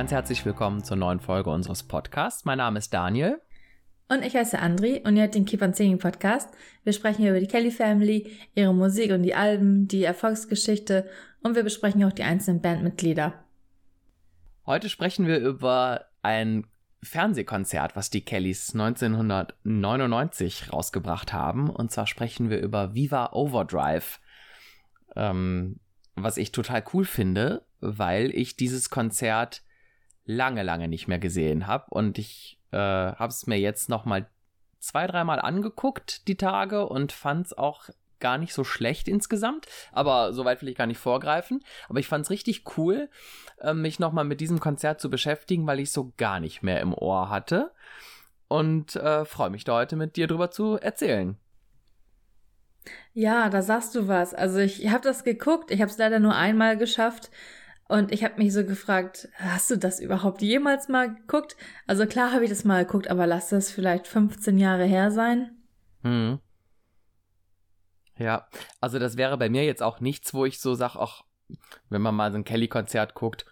Ganz herzlich willkommen zur neuen Folge unseres Podcasts. Mein Name ist Daniel. Und ich heiße Andri und ihr hört den Keep on Singing Podcast. Wir sprechen hier über die Kelly Family, ihre Musik und die Alben, die Erfolgsgeschichte und wir besprechen auch die einzelnen Bandmitglieder. Heute sprechen wir über ein Fernsehkonzert, was die Kellys 1999 rausgebracht haben. Und zwar sprechen wir über Viva Overdrive. Ähm, was ich total cool finde, weil ich dieses Konzert lange, lange nicht mehr gesehen habe und ich äh, habe es mir jetzt noch mal zwei, dreimal angeguckt die Tage und fand es auch gar nicht so schlecht insgesamt, aber soweit will ich gar nicht vorgreifen. Aber ich fand es richtig cool, äh, mich noch mal mit diesem Konzert zu beschäftigen, weil ich so gar nicht mehr im Ohr hatte und äh, freue mich da heute mit dir drüber zu erzählen. Ja, da sagst du was. Also ich habe das geguckt, ich habe es leider nur einmal geschafft und ich habe mich so gefragt, hast du das überhaupt jemals mal geguckt? Also klar habe ich das mal geguckt, aber lass das vielleicht 15 Jahre her sein. Hm. Ja, also das wäre bei mir jetzt auch nichts, wo ich so sage, ach, wenn man mal so ein Kelly-Konzert guckt,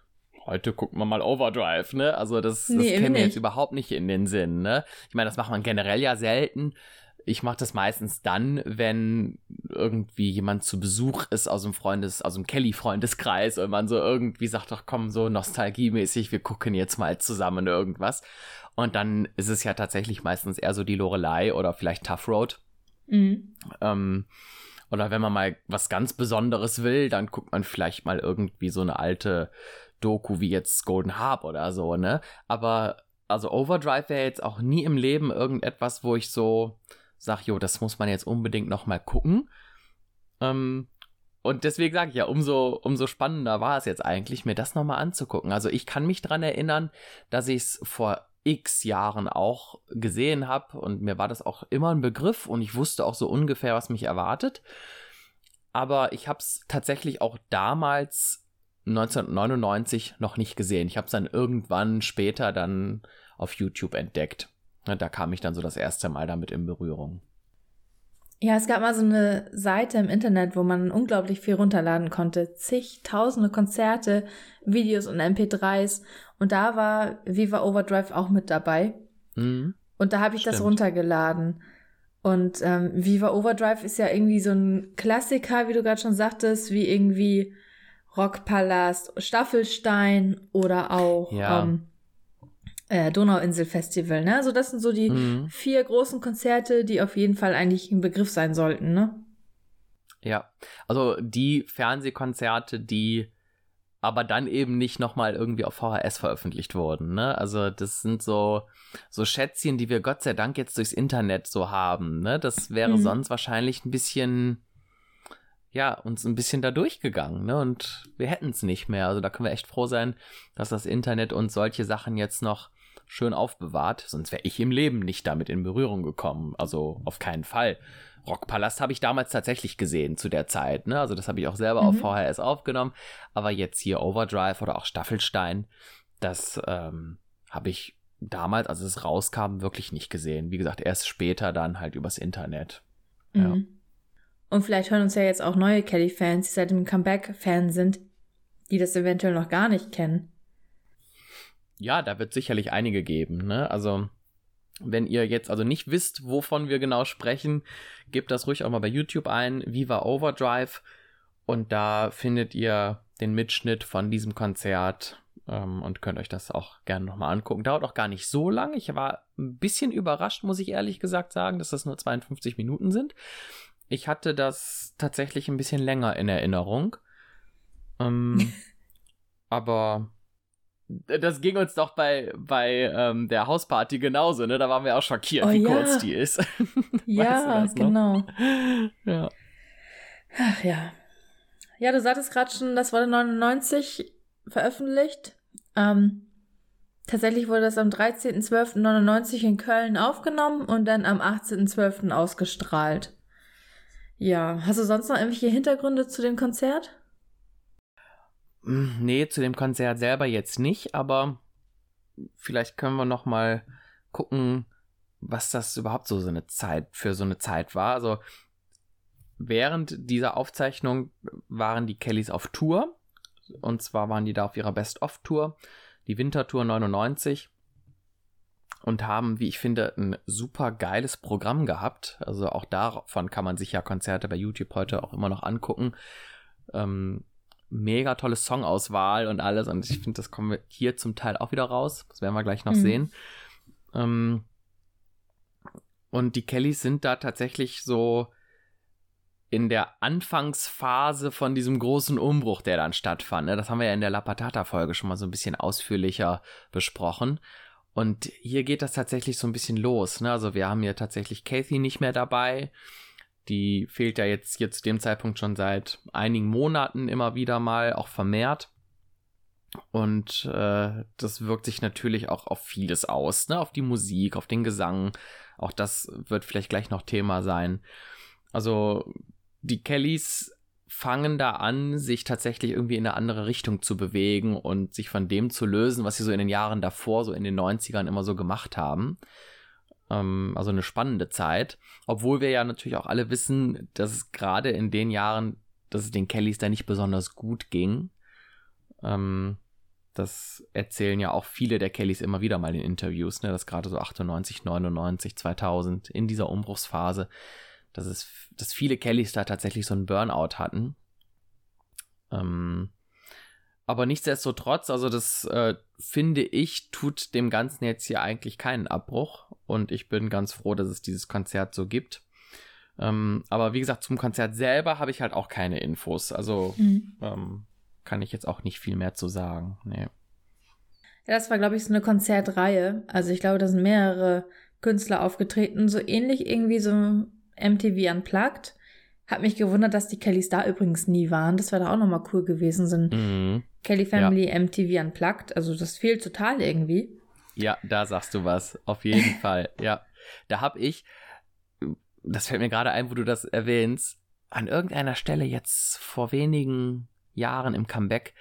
heute gucken wir mal Overdrive, ne? Also das, das nee, käme jetzt überhaupt nicht in den Sinn, ne? Ich meine, das macht man generell ja selten, ich mache das meistens dann, wenn irgendwie jemand zu Besuch ist aus dem Freundes, aus dem Kelly-Freundeskreis und man so irgendwie sagt, ach komm, so nostalgiemäßig, wir gucken jetzt mal zusammen irgendwas. Und dann ist es ja tatsächlich meistens eher so die Lorelei oder vielleicht Tough Road. Mhm. Ähm, oder wenn man mal was ganz Besonderes will, dann guckt man vielleicht mal irgendwie so eine alte Doku wie jetzt Golden Harp oder so, ne? Aber also Overdrive wäre jetzt auch nie im Leben irgendetwas, wo ich so sage, jo, das muss man jetzt unbedingt noch mal gucken. Ähm, und deswegen sage ich ja, umso, umso spannender war es jetzt eigentlich, mir das nochmal anzugucken. Also ich kann mich dran erinnern, dass ich es vor x Jahren auch gesehen habe und mir war das auch immer ein Begriff und ich wusste auch so ungefähr, was mich erwartet. Aber ich habe es tatsächlich auch damals 1999 noch nicht gesehen. Ich habe es dann irgendwann später dann auf YouTube entdeckt. Ne, da kam ich dann so das erste Mal damit in Berührung. Ja, es gab mal so eine Seite im Internet, wo man unglaublich viel runterladen konnte. Zigtausende Konzerte, Videos und MP3s. Und da war Viva Overdrive auch mit dabei. Mhm. Und da habe ich Stimmt. das runtergeladen. Und ähm, Viva Overdrive ist ja irgendwie so ein Klassiker, wie du gerade schon sagtest, wie irgendwie Rockpalast, Staffelstein oder auch ja. ähm, äh, Donauinsel-Festival, ne? Also das sind so die mhm. vier großen Konzerte, die auf jeden Fall eigentlich ein Begriff sein sollten, ne? Ja, also die Fernsehkonzerte, die aber dann eben nicht nochmal irgendwie auf VHS veröffentlicht wurden, ne? Also das sind so, so Schätzchen, die wir Gott sei Dank jetzt durchs Internet so haben, ne? Das wäre mhm. sonst wahrscheinlich ein bisschen, ja, uns ein bisschen da durchgegangen, ne? Und wir hätten es nicht mehr. Also da können wir echt froh sein, dass das Internet uns solche Sachen jetzt noch schön aufbewahrt, sonst wäre ich im Leben nicht damit in Berührung gekommen. Also auf keinen Fall. Rockpalast habe ich damals tatsächlich gesehen zu der Zeit, ne? Also das habe ich auch selber mhm. auf VHS aufgenommen. Aber jetzt hier Overdrive oder auch Staffelstein, das ähm, habe ich damals, als es rauskam, wirklich nicht gesehen. Wie gesagt, erst später dann halt übers Internet. Mhm. Ja. Und vielleicht hören uns ja jetzt auch neue Kelly-Fans, die seit dem Comeback-Fan sind, die das eventuell noch gar nicht kennen. Ja, da wird sicherlich einige geben. Ne? Also, wenn ihr jetzt also nicht wisst, wovon wir genau sprechen, gebt das ruhig auch mal bei YouTube ein, Viva Overdrive. Und da findet ihr den Mitschnitt von diesem Konzert ähm, und könnt euch das auch gerne nochmal angucken. Dauert auch gar nicht so lang. Ich war ein bisschen überrascht, muss ich ehrlich gesagt sagen, dass das nur 52 Minuten sind. Ich hatte das tatsächlich ein bisschen länger in Erinnerung. Ähm, aber das ging uns doch bei, bei ähm, der Hausparty genauso, ne? Da waren wir auch schockiert, oh, wie ja. kurz die ist. ja, genau. Ja. Ach ja. Ja, du sagtest gerade schon, das wurde 99 veröffentlicht. Ähm, tatsächlich wurde das am 13.12.99 in Köln aufgenommen und dann am 18.12. ausgestrahlt. Ja, hast du sonst noch irgendwelche Hintergründe zu dem Konzert? Hm, nee, zu dem Konzert selber jetzt nicht, aber vielleicht können wir noch mal gucken, was das überhaupt so, so eine Zeit für so eine Zeit war. Also während dieser Aufzeichnung waren die Kellys auf Tour und zwar waren die da auf ihrer Best-of-Tour. die Wintertour 99 und haben, wie ich finde, ein super geiles Programm gehabt. Also auch davon kann man sich ja Konzerte bei YouTube heute auch immer noch angucken. Ähm, mega tolle Songauswahl und alles. Und ich finde, das kommen wir hier zum Teil auch wieder raus. Das werden wir gleich noch mhm. sehen. Ähm, und die Kellys sind da tatsächlich so in der Anfangsphase von diesem großen Umbruch, der dann stattfand. Ne? Das haben wir ja in der La Patata-Folge schon mal so ein bisschen ausführlicher besprochen. Und hier geht das tatsächlich so ein bisschen los. Ne? Also wir haben hier tatsächlich Kathy nicht mehr dabei. Die fehlt ja jetzt hier zu dem Zeitpunkt schon seit einigen Monaten immer wieder mal, auch vermehrt. Und äh, das wirkt sich natürlich auch auf vieles aus, ne? Auf die Musik, auf den Gesang. Auch das wird vielleicht gleich noch Thema sein. Also die Kellys fangen da an, sich tatsächlich irgendwie in eine andere Richtung zu bewegen und sich von dem zu lösen, was sie so in den Jahren davor, so in den 90ern immer so gemacht haben. Ähm, also eine spannende Zeit. Obwohl wir ja natürlich auch alle wissen, dass es gerade in den Jahren, dass es den Kellys da nicht besonders gut ging. Ähm, das erzählen ja auch viele der Kellys immer wieder mal in Interviews, ne, dass gerade so 98, 99, 2000 in dieser Umbruchsphase dass es, dass viele Kellys da tatsächlich so einen Burnout hatten. Ähm, aber nichtsdestotrotz, also das äh, finde ich, tut dem Ganzen jetzt hier eigentlich keinen Abbruch. Und ich bin ganz froh, dass es dieses Konzert so gibt. Ähm, aber wie gesagt, zum Konzert selber habe ich halt auch keine Infos. Also mhm. ähm, kann ich jetzt auch nicht viel mehr zu sagen. Nee. Ja, das war, glaube ich, so eine Konzertreihe. Also ich glaube, da sind mehrere Künstler aufgetreten. So ähnlich irgendwie so MTV Unplugged. Hat mich gewundert, dass die Kellys da übrigens nie waren. Das wäre da auch nochmal cool gewesen. Sind mhm. Kelly Family ja. MTV Unplugged. Also das fehlt total irgendwie. Ja, da sagst du was. Auf jeden Fall. Ja. Da habe ich, das fällt mir gerade ein, wo du das erwähnst, an irgendeiner Stelle jetzt vor wenigen Jahren im Comeback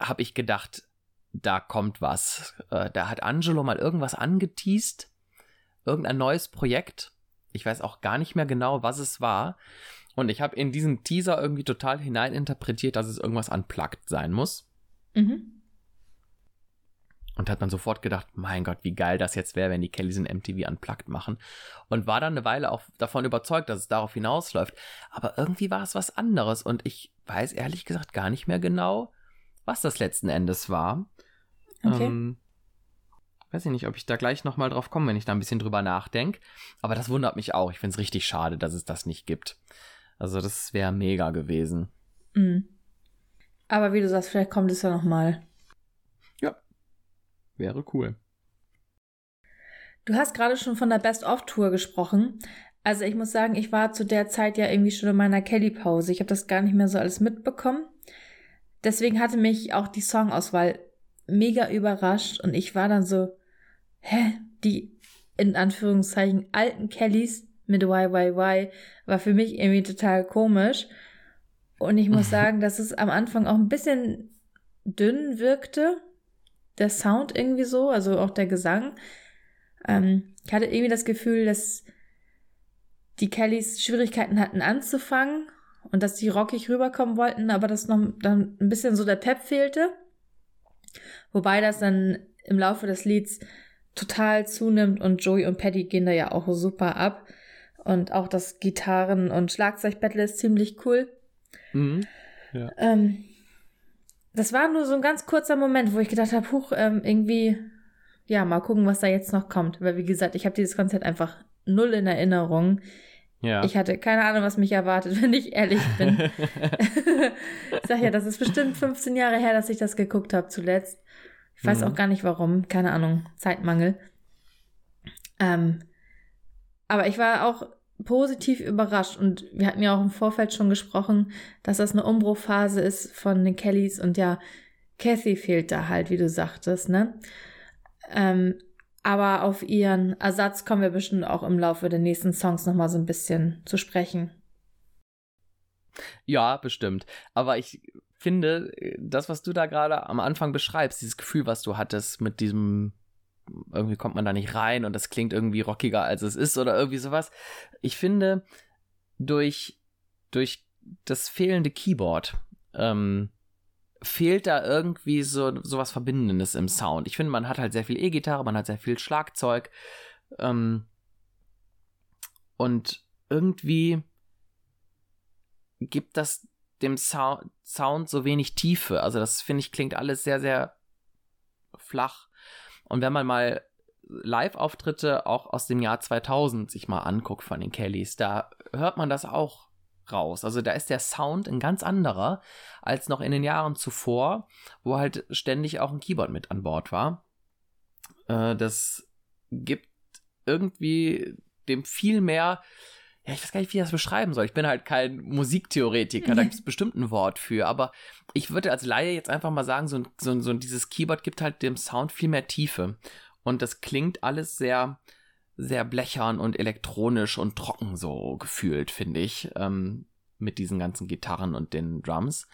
habe ich gedacht, da kommt was. Äh, da hat Angelo mal irgendwas angeteased, irgendein neues Projekt ich weiß auch gar nicht mehr genau, was es war. Und ich habe in diesen Teaser irgendwie total hineininterpretiert, dass es irgendwas unplugged sein muss. Mhm. Und hat man sofort gedacht, mein Gott, wie geil das jetzt wäre, wenn die Kellys in MTV unplugged machen. Und war dann eine Weile auch davon überzeugt, dass es darauf hinausläuft. Aber irgendwie war es was anderes. Und ich weiß ehrlich gesagt gar nicht mehr genau, was das letzten Endes war. Okay. Ähm, weiß ich nicht, ob ich da gleich nochmal drauf komme, wenn ich da ein bisschen drüber nachdenke. Aber das wundert mich auch. Ich finde es richtig schade, dass es das nicht gibt. Also das wäre mega gewesen. Mhm. Aber wie du sagst, vielleicht kommt es ja nochmal. Ja. Wäre cool. Du hast gerade schon von der Best-of-Tour gesprochen. Also ich muss sagen, ich war zu der Zeit ja irgendwie schon in meiner Kelly-Pause. Ich habe das gar nicht mehr so alles mitbekommen. Deswegen hatte mich auch die Songauswahl mega überrascht und ich war dann so, hä, die in Anführungszeichen alten Kellys mit YYY war für mich irgendwie total komisch. Und ich muss sagen, dass es am Anfang auch ein bisschen dünn wirkte. Der Sound irgendwie so, also auch der Gesang. Ähm, ich hatte irgendwie das Gefühl, dass die Kellys Schwierigkeiten hatten anzufangen und dass die rockig rüberkommen wollten, aber dass noch dann ein bisschen so der Pep fehlte. Wobei das dann im Laufe des Lieds total zunimmt und Joey und Paddy gehen da ja auch super ab. Und auch das Gitarren- und Schlagzeugbattle ist ziemlich cool. Mhm. Ja. Ähm, das war nur so ein ganz kurzer Moment, wo ich gedacht habe, huch, ähm, irgendwie, ja, mal gucken, was da jetzt noch kommt. Weil, wie gesagt, ich habe dieses Konzert einfach null in Erinnerung. Ja. Ich hatte keine Ahnung, was mich erwartet, wenn ich ehrlich bin. ich sag ja, das ist bestimmt 15 Jahre her, dass ich das geguckt habe zuletzt. Ich weiß mhm. auch gar nicht warum, keine Ahnung, Zeitmangel. Ähm, aber ich war auch positiv überrascht und wir hatten ja auch im Vorfeld schon gesprochen, dass das eine Umbruchphase ist von den Kellys und ja, Kathy fehlt da halt, wie du sagtest, ne? Ähm, aber auf ihren Ersatz kommen wir bestimmt auch im Laufe der nächsten Songs nochmal so ein bisschen zu sprechen. Ja, bestimmt. Aber ich finde, das, was du da gerade am Anfang beschreibst, dieses Gefühl, was du hattest mit diesem, irgendwie kommt man da nicht rein und das klingt irgendwie rockiger, als es ist oder irgendwie sowas. Ich finde, durch, durch das fehlende Keyboard, ähm, fehlt da irgendwie so, so was Verbindendes im Sound. Ich finde, man hat halt sehr viel E-Gitarre, man hat sehr viel Schlagzeug. Ähm, und irgendwie gibt das dem Sound, so wenig Tiefe. Also das finde ich klingt alles sehr, sehr flach. Und wenn man mal Live-Auftritte auch aus dem Jahr 2000 sich mal anguckt von den Kellys, da hört man das auch raus. Also da ist der Sound ein ganz anderer als noch in den Jahren zuvor, wo halt ständig auch ein Keyboard mit an Bord war. Äh, das gibt irgendwie dem viel mehr ja, ich weiß gar nicht, wie ich das beschreiben soll. Ich bin halt kein Musiktheoretiker, da gibt es bestimmt ein Wort für, aber ich würde als Laie jetzt einfach mal sagen, so, so, so dieses Keyboard gibt halt dem Sound viel mehr Tiefe. Und das klingt alles sehr, sehr blechern und elektronisch und trocken so gefühlt, finde ich, ähm, mit diesen ganzen Gitarren und den Drums.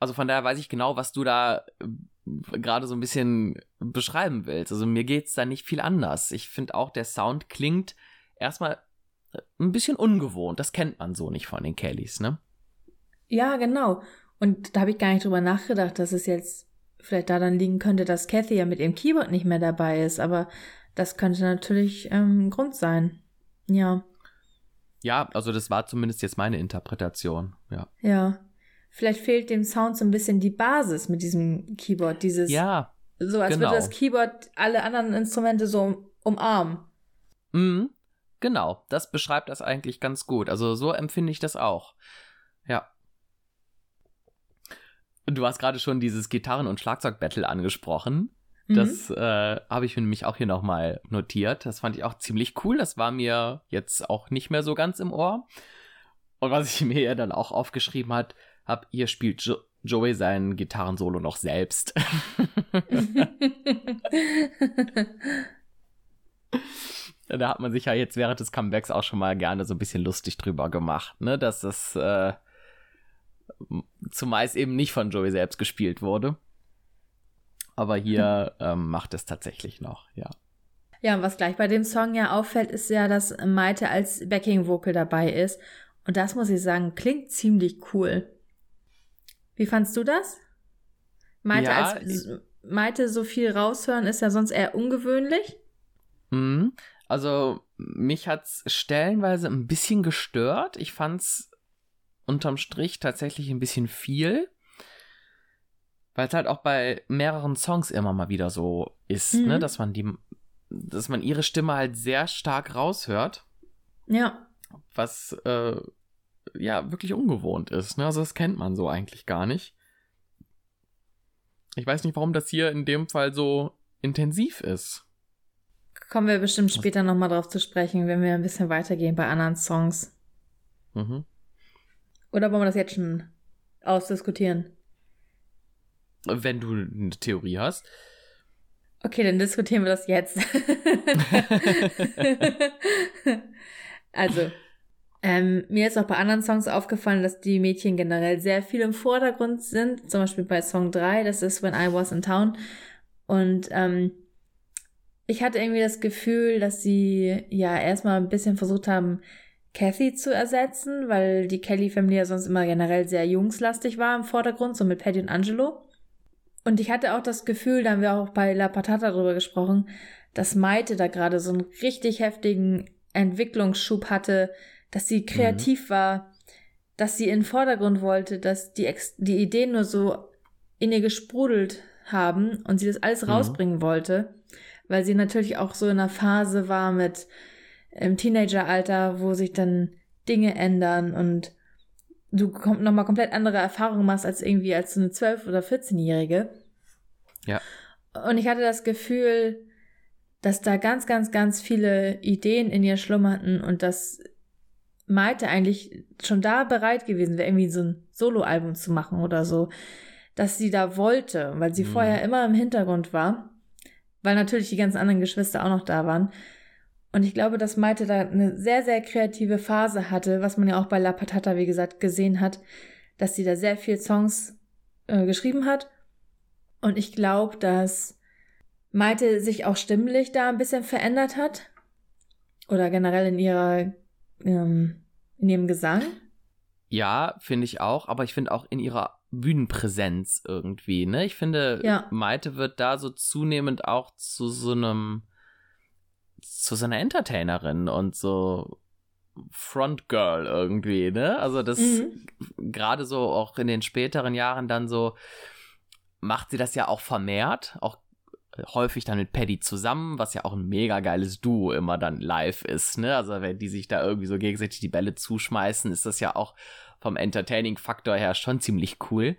Also von daher weiß ich genau, was du da äh, gerade so ein bisschen beschreiben willst. Also mir geht's da nicht viel anders. Ich finde auch, der Sound klingt erstmal ein bisschen ungewohnt. Das kennt man so nicht von den Kellys, ne? Ja, genau. Und da habe ich gar nicht drüber nachgedacht, dass es jetzt vielleicht daran liegen könnte, dass Kathy ja mit ihrem Keyboard nicht mehr dabei ist. Aber das könnte natürlich ähm, Grund sein. Ja. Ja, also das war zumindest jetzt meine Interpretation, ja. Ja. Vielleicht fehlt dem Sound so ein bisschen die Basis mit diesem Keyboard, dieses. Ja. So als genau. würde das Keyboard alle anderen Instrumente so umarmen. Mhm. Genau, das beschreibt das eigentlich ganz gut. Also so empfinde ich das auch. Ja. Du hast gerade schon dieses Gitarren- und Schlagzeug-Battle angesprochen. Mhm. Das äh, habe ich mir nämlich auch hier nochmal notiert. Das fand ich auch ziemlich cool. Das war mir jetzt auch nicht mehr so ganz im Ohr. Und was ich mir ja dann auch aufgeschrieben hat, habe, hier spielt jo Joey sein Gitarrensolo noch selbst. da hat man sich ja jetzt während des Comebacks auch schon mal gerne so ein bisschen lustig drüber gemacht, ne, dass das äh, zumeist eben nicht von Joey selbst gespielt wurde. Aber hier ähm, macht es tatsächlich noch, ja. Ja, und was gleich bei dem Song ja auffällt, ist ja, dass Maite als Backing-Vocal dabei ist. Und das muss ich sagen, klingt ziemlich cool. Wie fandst du das? Maite, ja, als, Maite so viel raushören ist ja sonst eher ungewöhnlich. Mhm. Also mich hat's stellenweise ein bisschen gestört. Ich fand's unterm Strich tatsächlich ein bisschen viel. Weil es halt auch bei mehreren Songs immer mal wieder so ist, ne, mhm. ne, dass man die, dass man ihre Stimme halt sehr stark raushört. Ja. Was äh, ja wirklich ungewohnt ist, ne? Also das kennt man so eigentlich gar nicht. Ich weiß nicht, warum das hier in dem Fall so intensiv ist. Kommen wir bestimmt später nochmal drauf zu sprechen, wenn wir ein bisschen weitergehen bei anderen Songs. Mhm. Oder wollen wir das jetzt schon ausdiskutieren? Wenn du eine Theorie hast. Okay, dann diskutieren wir das jetzt. also, ähm, mir ist auch bei anderen Songs aufgefallen, dass die Mädchen generell sehr viel im Vordergrund sind. Zum Beispiel bei Song 3, das ist When I Was in Town. Und ähm, ich hatte irgendwie das Gefühl, dass sie ja erstmal ein bisschen versucht haben, Kathy zu ersetzen, weil die Kelly-Family ja sonst immer generell sehr jungslastig war im Vordergrund, so mit Patty und Angelo. Und ich hatte auch das Gefühl, da haben wir auch bei La Patata drüber gesprochen, dass Maite da gerade so einen richtig heftigen Entwicklungsschub hatte, dass sie kreativ mhm. war, dass sie in den Vordergrund wollte, dass die, Ex die Ideen nur so in ihr gesprudelt haben und sie das alles mhm. rausbringen wollte weil sie natürlich auch so in einer Phase war mit im Teenageralter, wo sich dann Dinge ändern und du nochmal komplett andere Erfahrungen machst als irgendwie als so eine 12- oder 14-Jährige. Ja. Und ich hatte das Gefühl, dass da ganz, ganz, ganz viele Ideen in ihr schlummerten und dass Maite eigentlich schon da bereit gewesen wäre, irgendwie so ein Soloalbum zu machen oder so, dass sie da wollte, weil sie mhm. vorher immer im Hintergrund war weil natürlich die ganzen anderen Geschwister auch noch da waren. Und ich glaube, dass Maite da eine sehr, sehr kreative Phase hatte, was man ja auch bei La Patata, wie gesagt, gesehen hat, dass sie da sehr viel Songs äh, geschrieben hat. Und ich glaube, dass Maite sich auch stimmlich da ein bisschen verändert hat. Oder generell in ihrer, ähm, in ihrem Gesang. Ja, finde ich auch, aber ich finde auch in ihrer Bühnenpräsenz irgendwie, ne? Ich finde, ja. Maite wird da so zunehmend auch zu so einem, zu so einer Entertainerin und so Frontgirl irgendwie, ne? Also das mhm. gerade so auch in den späteren Jahren dann so macht sie das ja auch vermehrt, auch häufig dann mit Paddy zusammen, was ja auch ein mega geiles Duo immer dann live ist, ne? Also wenn die sich da irgendwie so gegenseitig die Bälle zuschmeißen, ist das ja auch vom Entertaining-Faktor her schon ziemlich cool.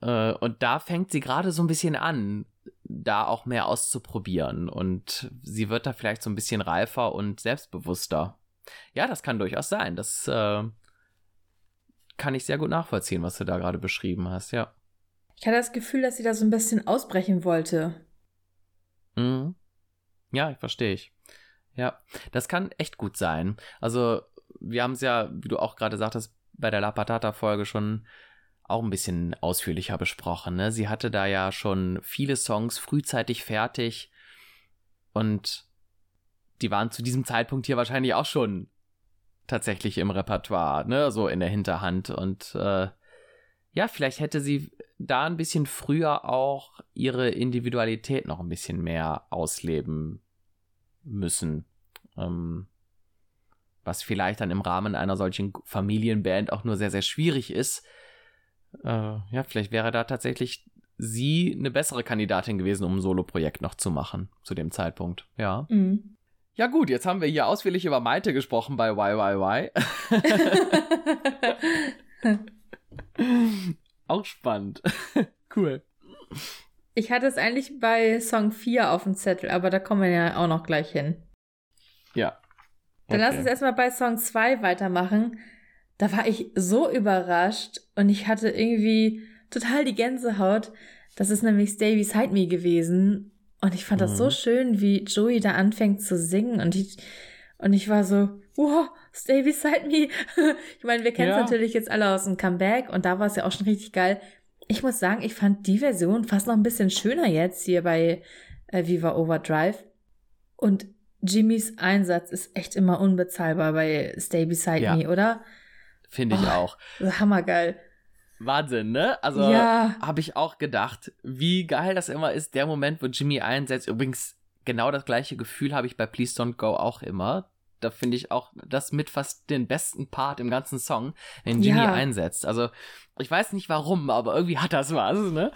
Äh, und da fängt sie gerade so ein bisschen an, da auch mehr auszuprobieren. Und sie wird da vielleicht so ein bisschen reifer und selbstbewusster. Ja, das kann durchaus sein. Das äh, kann ich sehr gut nachvollziehen, was du da gerade beschrieben hast, ja. Ich hatte das Gefühl, dass sie da so ein bisschen ausbrechen wollte. Mhm. Ja, ich verstehe ich. Ja, das kann echt gut sein. Also, wir haben es ja, wie du auch gerade sagtest, bei der La Patata-Folge schon auch ein bisschen ausführlicher besprochen. Ne? Sie hatte da ja schon viele Songs frühzeitig fertig und die waren zu diesem Zeitpunkt hier wahrscheinlich auch schon tatsächlich im Repertoire, ne, so in der Hinterhand. Und äh, ja, vielleicht hätte sie da ein bisschen früher auch ihre Individualität noch ein bisschen mehr ausleben müssen. Ähm, was vielleicht dann im Rahmen einer solchen Familienband auch nur sehr, sehr schwierig ist. Äh, ja, vielleicht wäre da tatsächlich sie eine bessere Kandidatin gewesen, um ein Solo-Projekt noch zu machen zu dem Zeitpunkt. Ja. Mhm. Ja gut, jetzt haben wir hier ausführlich über Maite gesprochen bei YYY. Auch spannend. cool. Ich hatte es eigentlich bei Song 4 auf dem Zettel, aber da kommen wir ja auch noch gleich hin. Ja. Dann lass uns erstmal bei Song 2 weitermachen. Da war ich so überrascht und ich hatte irgendwie total die Gänsehaut. Das ist nämlich Stay Beside Me gewesen. Und ich fand mhm. das so mhm. schön, wie Joey da anfängt zu singen und ich, und ich war so, wow, Stay Beside Me. ich meine, wir kennen es ja. natürlich jetzt alle aus dem Comeback und da war es ja auch schon richtig geil. Ich muss sagen, ich fand die Version fast noch ein bisschen schöner jetzt hier bei äh, Viva Overdrive. Und Jimmys Einsatz ist echt immer unbezahlbar bei Stay Beside ja. Me, oder? Finde ich oh, auch. Hammergeil. Wahnsinn, ne? Also ja. habe ich auch gedacht, wie geil das immer ist, der Moment, wo Jimmy einsetzt. Übrigens, genau das gleiche Gefühl habe ich bei Please Don't Go auch immer. Da finde ich auch das mit fast den besten Part im ganzen Song, den Jimmy ja. einsetzt. Also, ich weiß nicht warum, aber irgendwie hat das was, ne?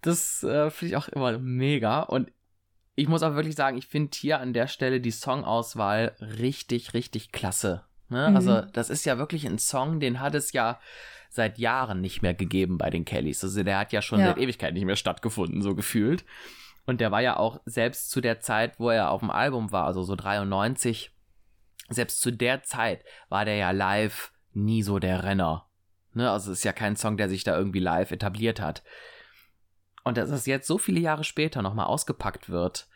Das äh, finde ich auch immer mega. Und ich muss auch wirklich sagen, ich finde hier an der Stelle die Songauswahl richtig, richtig klasse. Ne? Mhm. Also, das ist ja wirklich ein Song, den hat es ja seit Jahren nicht mehr gegeben bei den Kellys. Also, der hat ja schon ja. seit Ewigkeit nicht mehr stattgefunden, so gefühlt. Und der war ja auch selbst zu der Zeit, wo er auf dem Album war, also so 93, selbst zu der Zeit war der ja live nie so der Renner. Ne? Also, es ist ja kein Song, der sich da irgendwie live etabliert hat. Und dass es jetzt so viele Jahre später nochmal ausgepackt wird,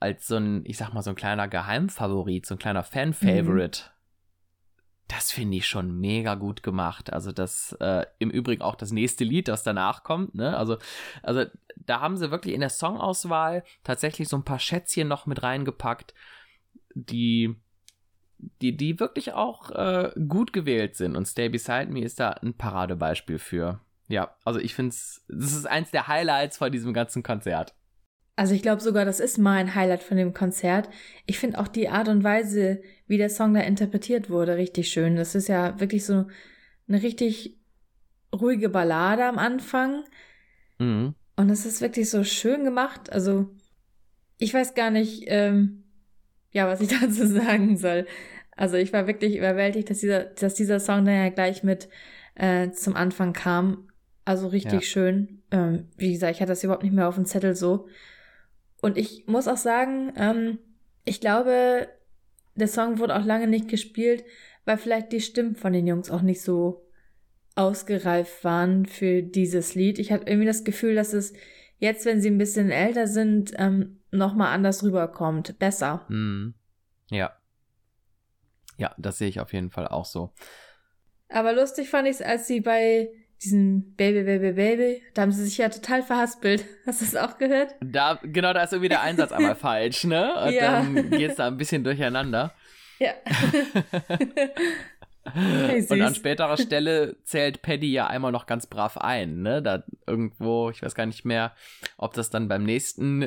als so ein, ich sag mal, so ein kleiner Geheimfavorit, so ein kleiner Fan-Favorite, mhm. das finde ich schon mega gut gemacht. Also das, äh, im Übrigen auch das nächste Lied, das danach kommt, ne? Also, also da haben sie wirklich in der Songauswahl tatsächlich so ein paar Schätzchen noch mit reingepackt, die, die, die wirklich auch äh, gut gewählt sind. Und Stay Beside Me ist da ein Paradebeispiel für. Ja, also ich finde es, das ist eins der Highlights von diesem ganzen Konzert. Also ich glaube sogar, das ist mein Highlight von dem Konzert. Ich finde auch die Art und Weise, wie der Song da interpretiert wurde, richtig schön. Das ist ja wirklich so eine richtig ruhige Ballade am Anfang. Mhm. Und es ist wirklich so schön gemacht. Also ich weiß gar nicht, ähm, ja, was ich dazu sagen soll. Also ich war wirklich überwältigt, dass dieser, dass dieser Song dann ja gleich mit äh, zum Anfang kam. Also richtig ja. schön. Ähm, wie gesagt, ich hatte das überhaupt nicht mehr auf dem Zettel so. Und ich muss auch sagen, ähm, ich glaube, der Song wurde auch lange nicht gespielt, weil vielleicht die Stimmen von den Jungs auch nicht so ausgereift waren für dieses Lied. Ich hatte irgendwie das Gefühl, dass es jetzt, wenn sie ein bisschen älter sind, ähm, nochmal anders rüberkommt. Besser. Hm. Ja. Ja, das sehe ich auf jeden Fall auch so. Aber lustig fand ich es, als sie bei diesen Baby, Baby, Baby, da haben sie sich ja total verhaspelt. Hast du das auch gehört? Da, genau, da ist irgendwie der Einsatz einmal falsch, ne? Und ja. dann geht's da ein bisschen durcheinander. Ja. Hey, und an späterer Stelle zählt Paddy ja einmal noch ganz brav ein, ne? Da irgendwo, ich weiß gar nicht mehr, ob das dann beim nächsten,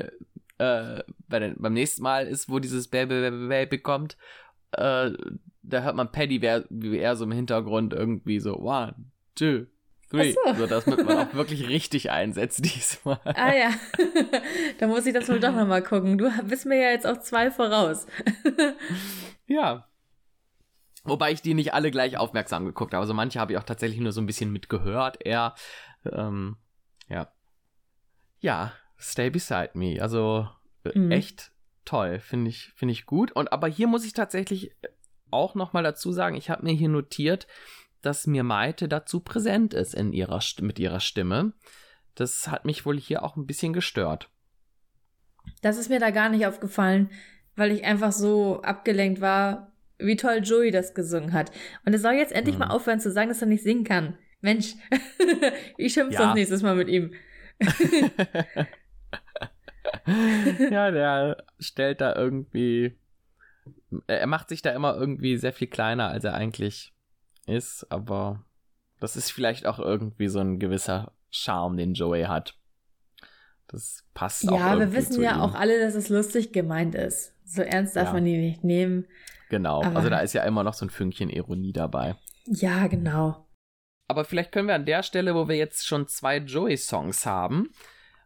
äh, bei den, beim nächsten Mal ist, wo dieses Baby, Baby, Baby kommt. Äh, da hört man Paddy, wie er so im Hintergrund irgendwie so, one, two, three. So. so, das wird man auch wirklich richtig einsetzt diesmal. Ah ja, da muss ich das wohl doch nochmal gucken. Du bist mir ja jetzt auch zwei voraus. ja, Wobei ich die nicht alle gleich aufmerksam geguckt habe. Also manche habe ich auch tatsächlich nur so ein bisschen mitgehört. Er, ähm, ja. Ja, Stay Beside Me. Also äh, mhm. echt toll. Finde ich, finde ich gut. Und aber hier muss ich tatsächlich auch nochmal dazu sagen, ich habe mir hier notiert, dass mir Maite dazu präsent ist in ihrer, mit ihrer Stimme. Das hat mich wohl hier auch ein bisschen gestört. Das ist mir da gar nicht aufgefallen, weil ich einfach so abgelenkt war wie toll Joey das gesungen hat. Und er soll jetzt endlich mhm. mal aufhören zu sagen, dass er nicht singen kann. Mensch, ich schimpfe ja. das nächstes Mal mit ihm. ja, der stellt da irgendwie. Er macht sich da immer irgendwie sehr viel kleiner, als er eigentlich ist, aber das ist vielleicht auch irgendwie so ein gewisser Charme, den Joey hat. Das passt ja, auch. Ja, wir wissen ja ihm. auch alle, dass es lustig gemeint ist. So ernst darf ja. man die nicht nehmen. Genau, Aber also da ist ja immer noch so ein Fünkchen Ironie dabei. Ja, genau. Aber vielleicht können wir an der Stelle, wo wir jetzt schon zwei Joey-Songs haben,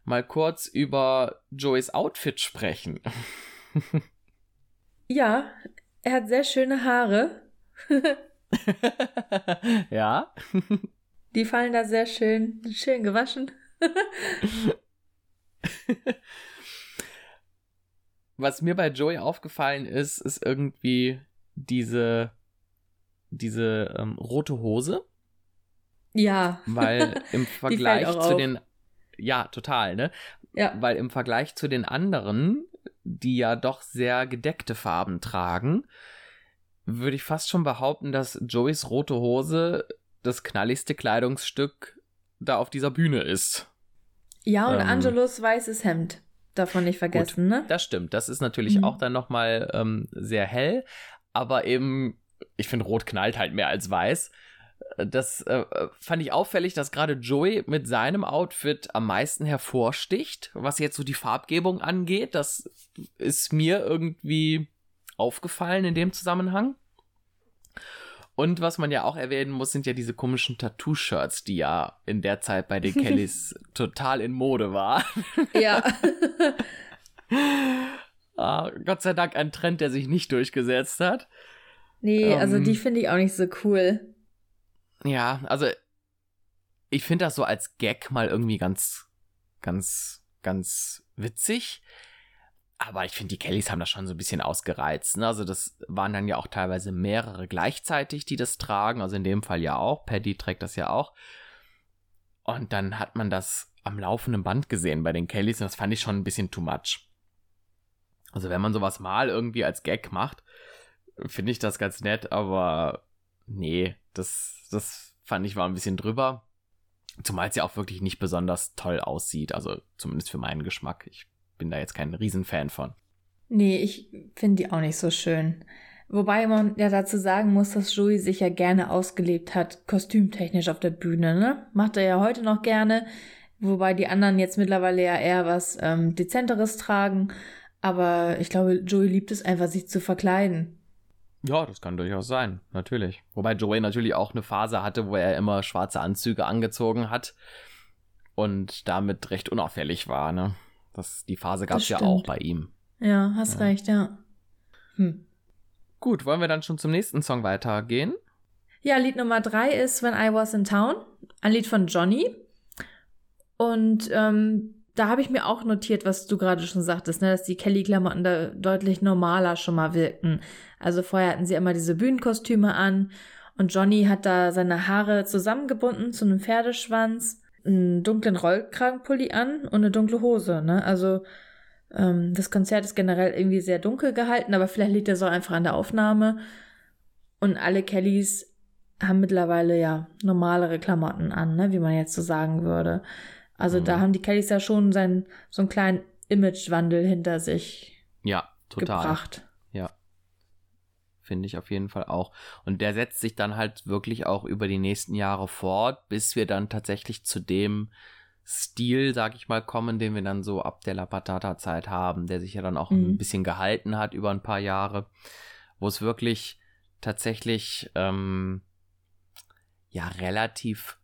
mal kurz über Joeys Outfit sprechen. ja, er hat sehr schöne Haare. ja. Die fallen da sehr schön, schön gewaschen. was mir bei Joey aufgefallen ist, ist irgendwie diese, diese ähm, rote Hose. Ja. Weil im Vergleich zu auf. den. Ja, total, ne? Ja. Weil im Vergleich zu den anderen, die ja doch sehr gedeckte Farben tragen, würde ich fast schon behaupten, dass Joeys rote Hose das knalligste Kleidungsstück da auf dieser Bühne ist. Ja, und ähm, Angelos weißes Hemd. Davon nicht vergessen, Gut, ne? Das stimmt. Das ist natürlich mhm. auch dann nochmal ähm, sehr hell. Aber eben, ich finde, Rot knallt halt mehr als weiß. Das äh, fand ich auffällig, dass gerade Joey mit seinem Outfit am meisten hervorsticht, was jetzt so die Farbgebung angeht. Das ist mir irgendwie aufgefallen in dem Zusammenhang. Und was man ja auch erwähnen muss, sind ja diese komischen Tattoo-Shirts, die ja in der Zeit bei den Kellys total in Mode waren. Ja. ah, Gott sei Dank ein Trend, der sich nicht durchgesetzt hat. Nee, ähm, also die finde ich auch nicht so cool. Ja, also ich finde das so als Gag mal irgendwie ganz, ganz, ganz witzig. Aber ich finde, die Kellys haben das schon so ein bisschen ausgereizt. Ne? Also das waren dann ja auch teilweise mehrere gleichzeitig, die das tragen. Also in dem Fall ja auch. Paddy trägt das ja auch. Und dann hat man das am laufenden Band gesehen bei den Kellys und das fand ich schon ein bisschen too much. Also wenn man sowas mal irgendwie als Gag macht, finde ich das ganz nett, aber nee, das, das fand ich war ein bisschen drüber. Zumal es ja auch wirklich nicht besonders toll aussieht, also zumindest für meinen Geschmack. Ich bin da jetzt kein Riesenfan von. Nee, ich finde die auch nicht so schön. Wobei man ja dazu sagen muss, dass Joey sich ja gerne ausgelebt hat, kostümtechnisch auf der Bühne, ne? Macht er ja heute noch gerne, wobei die anderen jetzt mittlerweile ja eher was ähm, Dezenteres tragen. Aber ich glaube, Joey liebt es einfach, sich zu verkleiden. Ja, das kann durchaus sein, natürlich. Wobei Joey natürlich auch eine Phase hatte, wo er immer schwarze Anzüge angezogen hat und damit recht unauffällig war, ne? Das, die Phase gab es ja auch bei ihm. Ja, hast ja. recht, ja. Hm. Gut, wollen wir dann schon zum nächsten Song weitergehen? Ja, Lied Nummer drei ist When I Was in Town, ein Lied von Johnny. Und ähm, da habe ich mir auch notiert, was du gerade schon sagtest, ne, dass die Kelly-Klamotten da deutlich normaler schon mal wirkten. Also vorher hatten sie immer diese Bühnenkostüme an und Johnny hat da seine Haare zusammengebunden zu einem Pferdeschwanz einen dunklen Rollkragenpulli an und eine dunkle Hose, ne? Also ähm, das Konzert ist generell irgendwie sehr dunkel gehalten, aber vielleicht liegt das auch einfach an der Aufnahme. Und alle Kellys haben mittlerweile ja normalere Klamotten an, ne? wie man jetzt so sagen würde. Also mhm. da haben die Kellys ja schon sein, so einen kleinen Imagewandel hinter sich ja, total. gebracht. Finde ich auf jeden Fall auch. Und der setzt sich dann halt wirklich auch über die nächsten Jahre fort, bis wir dann tatsächlich zu dem Stil, sag ich mal, kommen, den wir dann so ab der La Patata-Zeit haben, der sich ja dann auch mhm. ein bisschen gehalten hat über ein paar Jahre, wo es wirklich tatsächlich ähm, ja relativ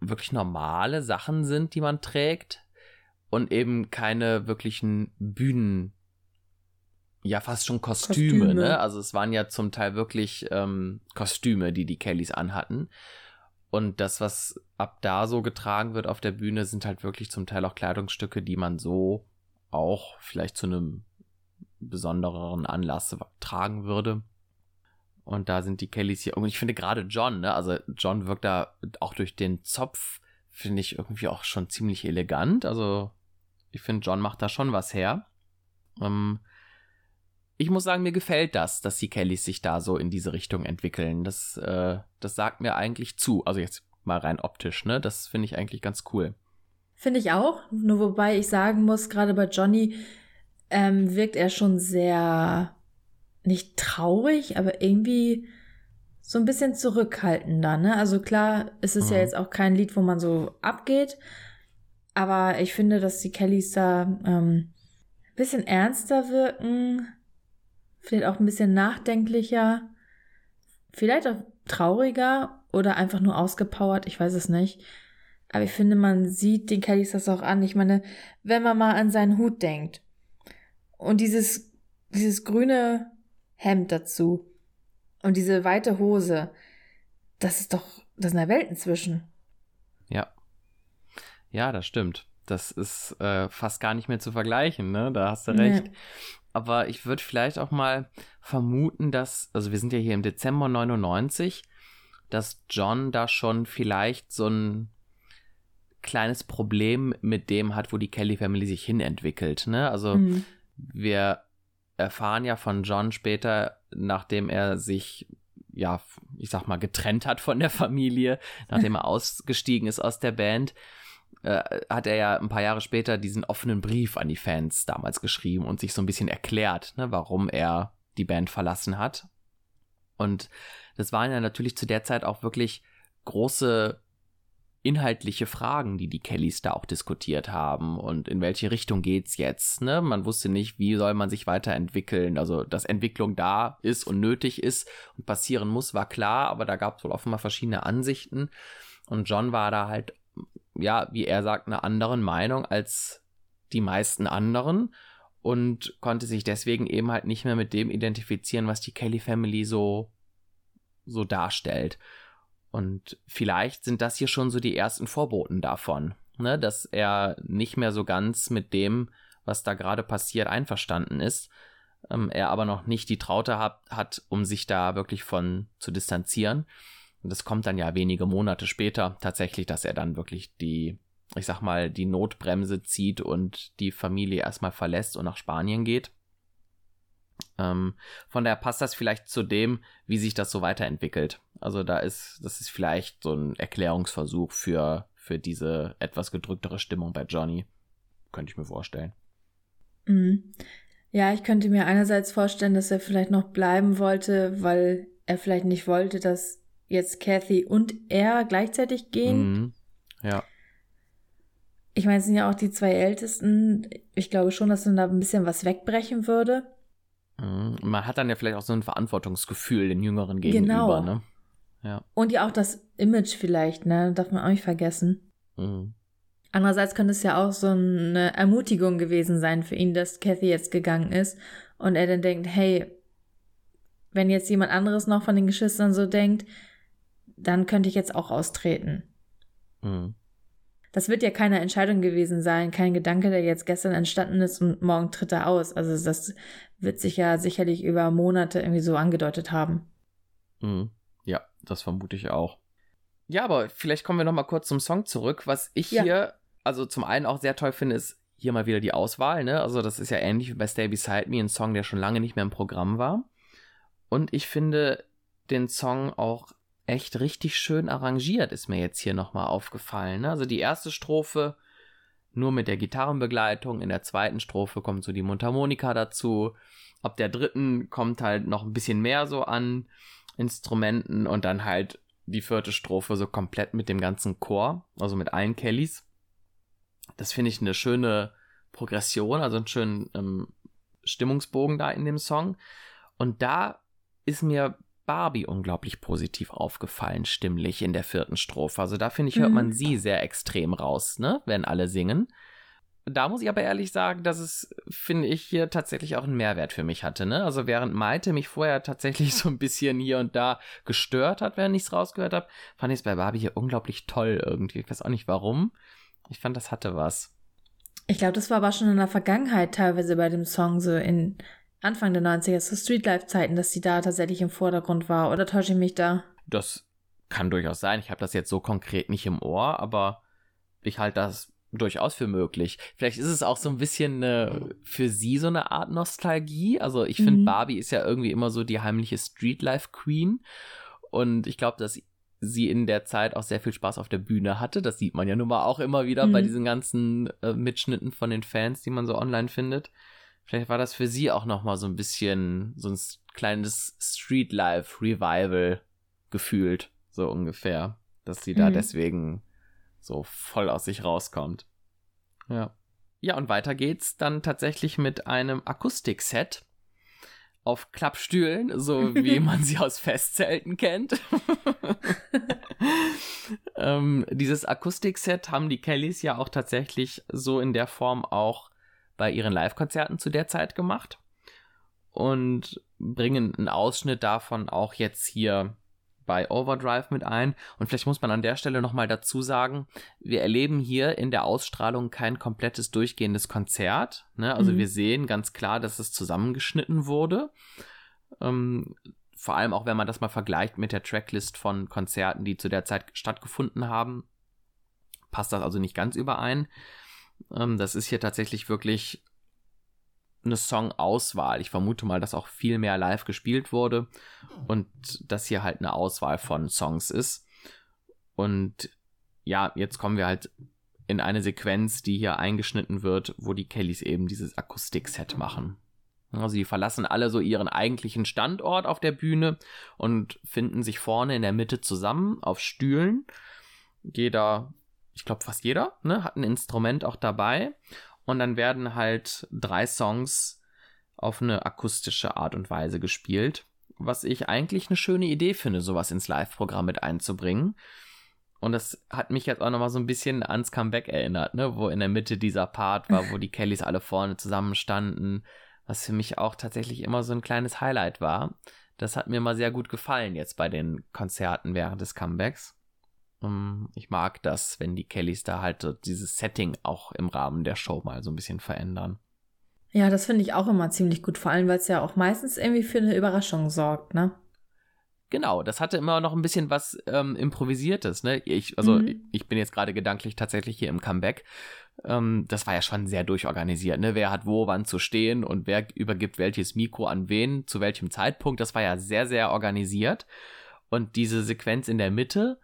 wirklich normale Sachen sind, die man trägt und eben keine wirklichen Bühnen ja fast schon Kostüme, Kostüme, ne? Also es waren ja zum Teil wirklich ähm, Kostüme, die die Kellys anhatten. Und das, was ab da so getragen wird auf der Bühne, sind halt wirklich zum Teil auch Kleidungsstücke, die man so auch vielleicht zu einem besonderen Anlass tragen würde. Und da sind die Kellys hier. Und ich finde gerade John, ne? Also John wirkt da auch durch den Zopf, finde ich irgendwie auch schon ziemlich elegant. Also ich finde, John macht da schon was her. Ähm, ich muss sagen, mir gefällt das, dass die Kellys sich da so in diese Richtung entwickeln. Das, äh, das sagt mir eigentlich zu. Also jetzt mal rein optisch, ne? Das finde ich eigentlich ganz cool. Finde ich auch. Nur wobei ich sagen muss, gerade bei Johnny ähm, wirkt er schon sehr nicht traurig, aber irgendwie so ein bisschen zurückhaltender, ne? Also klar, es ist mhm. ja jetzt auch kein Lied, wo man so abgeht, aber ich finde, dass die Kellys da ähm, ein bisschen ernster wirken, vielleicht auch ein bisschen nachdenklicher, vielleicht auch trauriger oder einfach nur ausgepowert, ich weiß es nicht. Aber ich finde, man sieht den Kellys das auch an. Ich meine, wenn man mal an seinen Hut denkt und dieses, dieses grüne Hemd dazu und diese weite Hose, das ist doch, das sind ja Welten zwischen. Ja. Ja, das stimmt. Das ist äh, fast gar nicht mehr zu vergleichen, ne? Da hast du recht. Nee aber ich würde vielleicht auch mal vermuten, dass, also wir sind ja hier im Dezember 99, dass John da schon vielleicht so ein kleines Problem mit dem hat, wo die Kelly Family sich hin entwickelt. Ne? Also mhm. wir erfahren ja von John später, nachdem er sich ja, ich sag mal, getrennt hat von der Familie, nachdem er ausgestiegen ist aus der Band, äh, hat er ja ein paar Jahre später diesen offenen Brief an die Fans damals geschrieben und sich so ein bisschen erklärt, ne, warum er die Band verlassen hat. Und das waren ja natürlich zu der Zeit auch wirklich große inhaltliche Fragen, die die Kellys da auch diskutiert haben und in welche Richtung geht's jetzt, ne? Man wusste nicht, wie soll man sich weiterentwickeln, also dass Entwicklung da ist und nötig ist und passieren muss, war klar, aber da gab es wohl offenbar verschiedene Ansichten und John war da halt ja, wie er sagt, einer anderen Meinung als die meisten anderen und konnte sich deswegen eben halt nicht mehr mit dem identifizieren, was die Kelly Family so, so darstellt. Und vielleicht sind das hier schon so die ersten Vorboten davon, ne, dass er nicht mehr so ganz mit dem, was da gerade passiert, einverstanden ist. Ähm, er aber noch nicht die Traute hat, hat, um sich da wirklich von zu distanzieren. Und das kommt dann ja wenige Monate später tatsächlich, dass er dann wirklich die, ich sag mal, die Notbremse zieht und die Familie erstmal verlässt und nach Spanien geht. Ähm, von daher passt das vielleicht zu dem, wie sich das so weiterentwickelt. Also da ist, das ist vielleicht so ein Erklärungsversuch für, für diese etwas gedrücktere Stimmung bei Johnny. Könnte ich mir vorstellen. Mhm. Ja, ich könnte mir einerseits vorstellen, dass er vielleicht noch bleiben wollte, weil er vielleicht nicht wollte, dass jetzt Kathy und er gleichzeitig gehen. Mhm. Ja. Ich meine, es sind ja auch die zwei Ältesten. Ich glaube schon, dass dann da ein bisschen was wegbrechen würde. Mhm. Man hat dann ja vielleicht auch so ein Verantwortungsgefühl den Jüngeren gegenüber, genau. ne? Ja. Und ja auch das Image vielleicht, ne? Darf man auch nicht vergessen. Mhm. Andererseits könnte es ja auch so eine Ermutigung gewesen sein für ihn, dass Kathy jetzt gegangen ist und er dann denkt, hey, wenn jetzt jemand anderes noch von den Geschwistern so denkt, dann könnte ich jetzt auch austreten. Mhm. Das wird ja keine Entscheidung gewesen sein, kein Gedanke, der jetzt gestern entstanden ist und morgen tritt er aus. Also das wird sich ja sicherlich über Monate irgendwie so angedeutet haben. Mhm. Ja, das vermute ich auch. Ja, aber vielleicht kommen wir noch mal kurz zum Song zurück. Was ich ja. hier, also zum einen auch sehr toll finde, ist hier mal wieder die Auswahl. Ne? Also das ist ja ähnlich wie bei Stay Beside Me, ein Song, der schon lange nicht mehr im Programm war. Und ich finde den Song auch echt richtig schön arrangiert, ist mir jetzt hier nochmal aufgefallen. Ne? Also die erste Strophe nur mit der Gitarrenbegleitung. In der zweiten Strophe kommt so die Mundharmonika dazu. Ab der dritten kommt halt noch ein bisschen mehr so an Instrumenten und dann halt die vierte Strophe so komplett mit dem ganzen Chor, also mit allen Kellys. Das finde ich eine schöne Progression, also einen schönen ähm, Stimmungsbogen da in dem Song. Und da ist mir Barbie unglaublich positiv aufgefallen, stimmlich in der vierten Strophe. Also da finde ich, hört man mhm. sie sehr extrem raus, ne, wenn alle singen. Da muss ich aber ehrlich sagen, dass es, finde ich, hier tatsächlich auch einen Mehrwert für mich hatte. Ne? Also während Maite mich vorher tatsächlich so ein bisschen hier und da gestört hat, während ich es rausgehört habe, fand ich es bei Barbie hier unglaublich toll irgendwie. Ich weiß auch nicht warum. Ich fand, das hatte was. Ich glaube, das war aber schon in der Vergangenheit teilweise bei dem Song so in Anfang der 90er, so Streetlife-Zeiten, dass sie da tatsächlich im Vordergrund war. Oder täusche ich mich da? Das kann durchaus sein. Ich habe das jetzt so konkret nicht im Ohr, aber ich halte das durchaus für möglich. Vielleicht ist es auch so ein bisschen äh, für sie so eine Art Nostalgie. Also ich finde, mhm. Barbie ist ja irgendwie immer so die heimliche Streetlife Queen. Und ich glaube, dass sie in der Zeit auch sehr viel Spaß auf der Bühne hatte. Das sieht man ja nun mal auch immer wieder mhm. bei diesen ganzen äh, Mitschnitten von den Fans, die man so online findet. Vielleicht war das für sie auch noch mal so ein bisschen so ein kleines Streetlife Revival gefühlt, so ungefähr, dass sie da mhm. deswegen so voll aus sich rauskommt. Ja. Ja, und weiter geht's dann tatsächlich mit einem Akustikset auf Klappstühlen, so wie man sie aus Festzelten kennt. ähm, dieses Akustikset haben die Kellys ja auch tatsächlich so in der Form auch bei ihren Live-Konzerten zu der Zeit gemacht und bringen einen Ausschnitt davon auch jetzt hier bei Overdrive mit ein. Und vielleicht muss man an der Stelle nochmal dazu sagen, wir erleben hier in der Ausstrahlung kein komplettes durchgehendes Konzert. Ne? Also mhm. wir sehen ganz klar, dass es zusammengeschnitten wurde. Ähm, vor allem auch, wenn man das mal vergleicht mit der Tracklist von Konzerten, die zu der Zeit stattgefunden haben, passt das also nicht ganz überein. Ähm, das ist hier tatsächlich wirklich eine Songauswahl. Ich vermute mal, dass auch viel mehr live gespielt wurde und dass hier halt eine Auswahl von Songs ist. Und ja, jetzt kommen wir halt in eine Sequenz, die hier eingeschnitten wird, wo die Kellys eben dieses Akustikset machen. Also die verlassen alle so ihren eigentlichen Standort auf der Bühne und finden sich vorne in der Mitte zusammen auf Stühlen. Jeder, ich glaube fast jeder, ne, hat ein Instrument auch dabei und dann werden halt drei Songs auf eine akustische Art und Weise gespielt, was ich eigentlich eine schöne Idee finde, sowas ins Live-Programm mit einzubringen. Und das hat mich jetzt auch nochmal so ein bisschen ans Comeback erinnert, ne, wo in der Mitte dieser Part war, wo die Kellys alle vorne zusammenstanden, was für mich auch tatsächlich immer so ein kleines Highlight war. Das hat mir mal sehr gut gefallen jetzt bei den Konzerten während des Comebacks. Um, ich mag das, wenn die Kellys da halt dieses Setting auch im Rahmen der Show mal so ein bisschen verändern. Ja, das finde ich auch immer ziemlich gut, vor allem weil es ja auch meistens irgendwie für eine Überraschung sorgt, ne? Genau, das hatte immer noch ein bisschen was ähm, Improvisiertes, ne? Ich, also mhm. ich bin jetzt gerade gedanklich tatsächlich hier im Comeback. Ähm, das war ja schon sehr durchorganisiert, ne? Wer hat wo wann zu stehen und wer übergibt welches Mikro an wen, zu welchem Zeitpunkt. Das war ja sehr, sehr organisiert. Und diese Sequenz in der Mitte,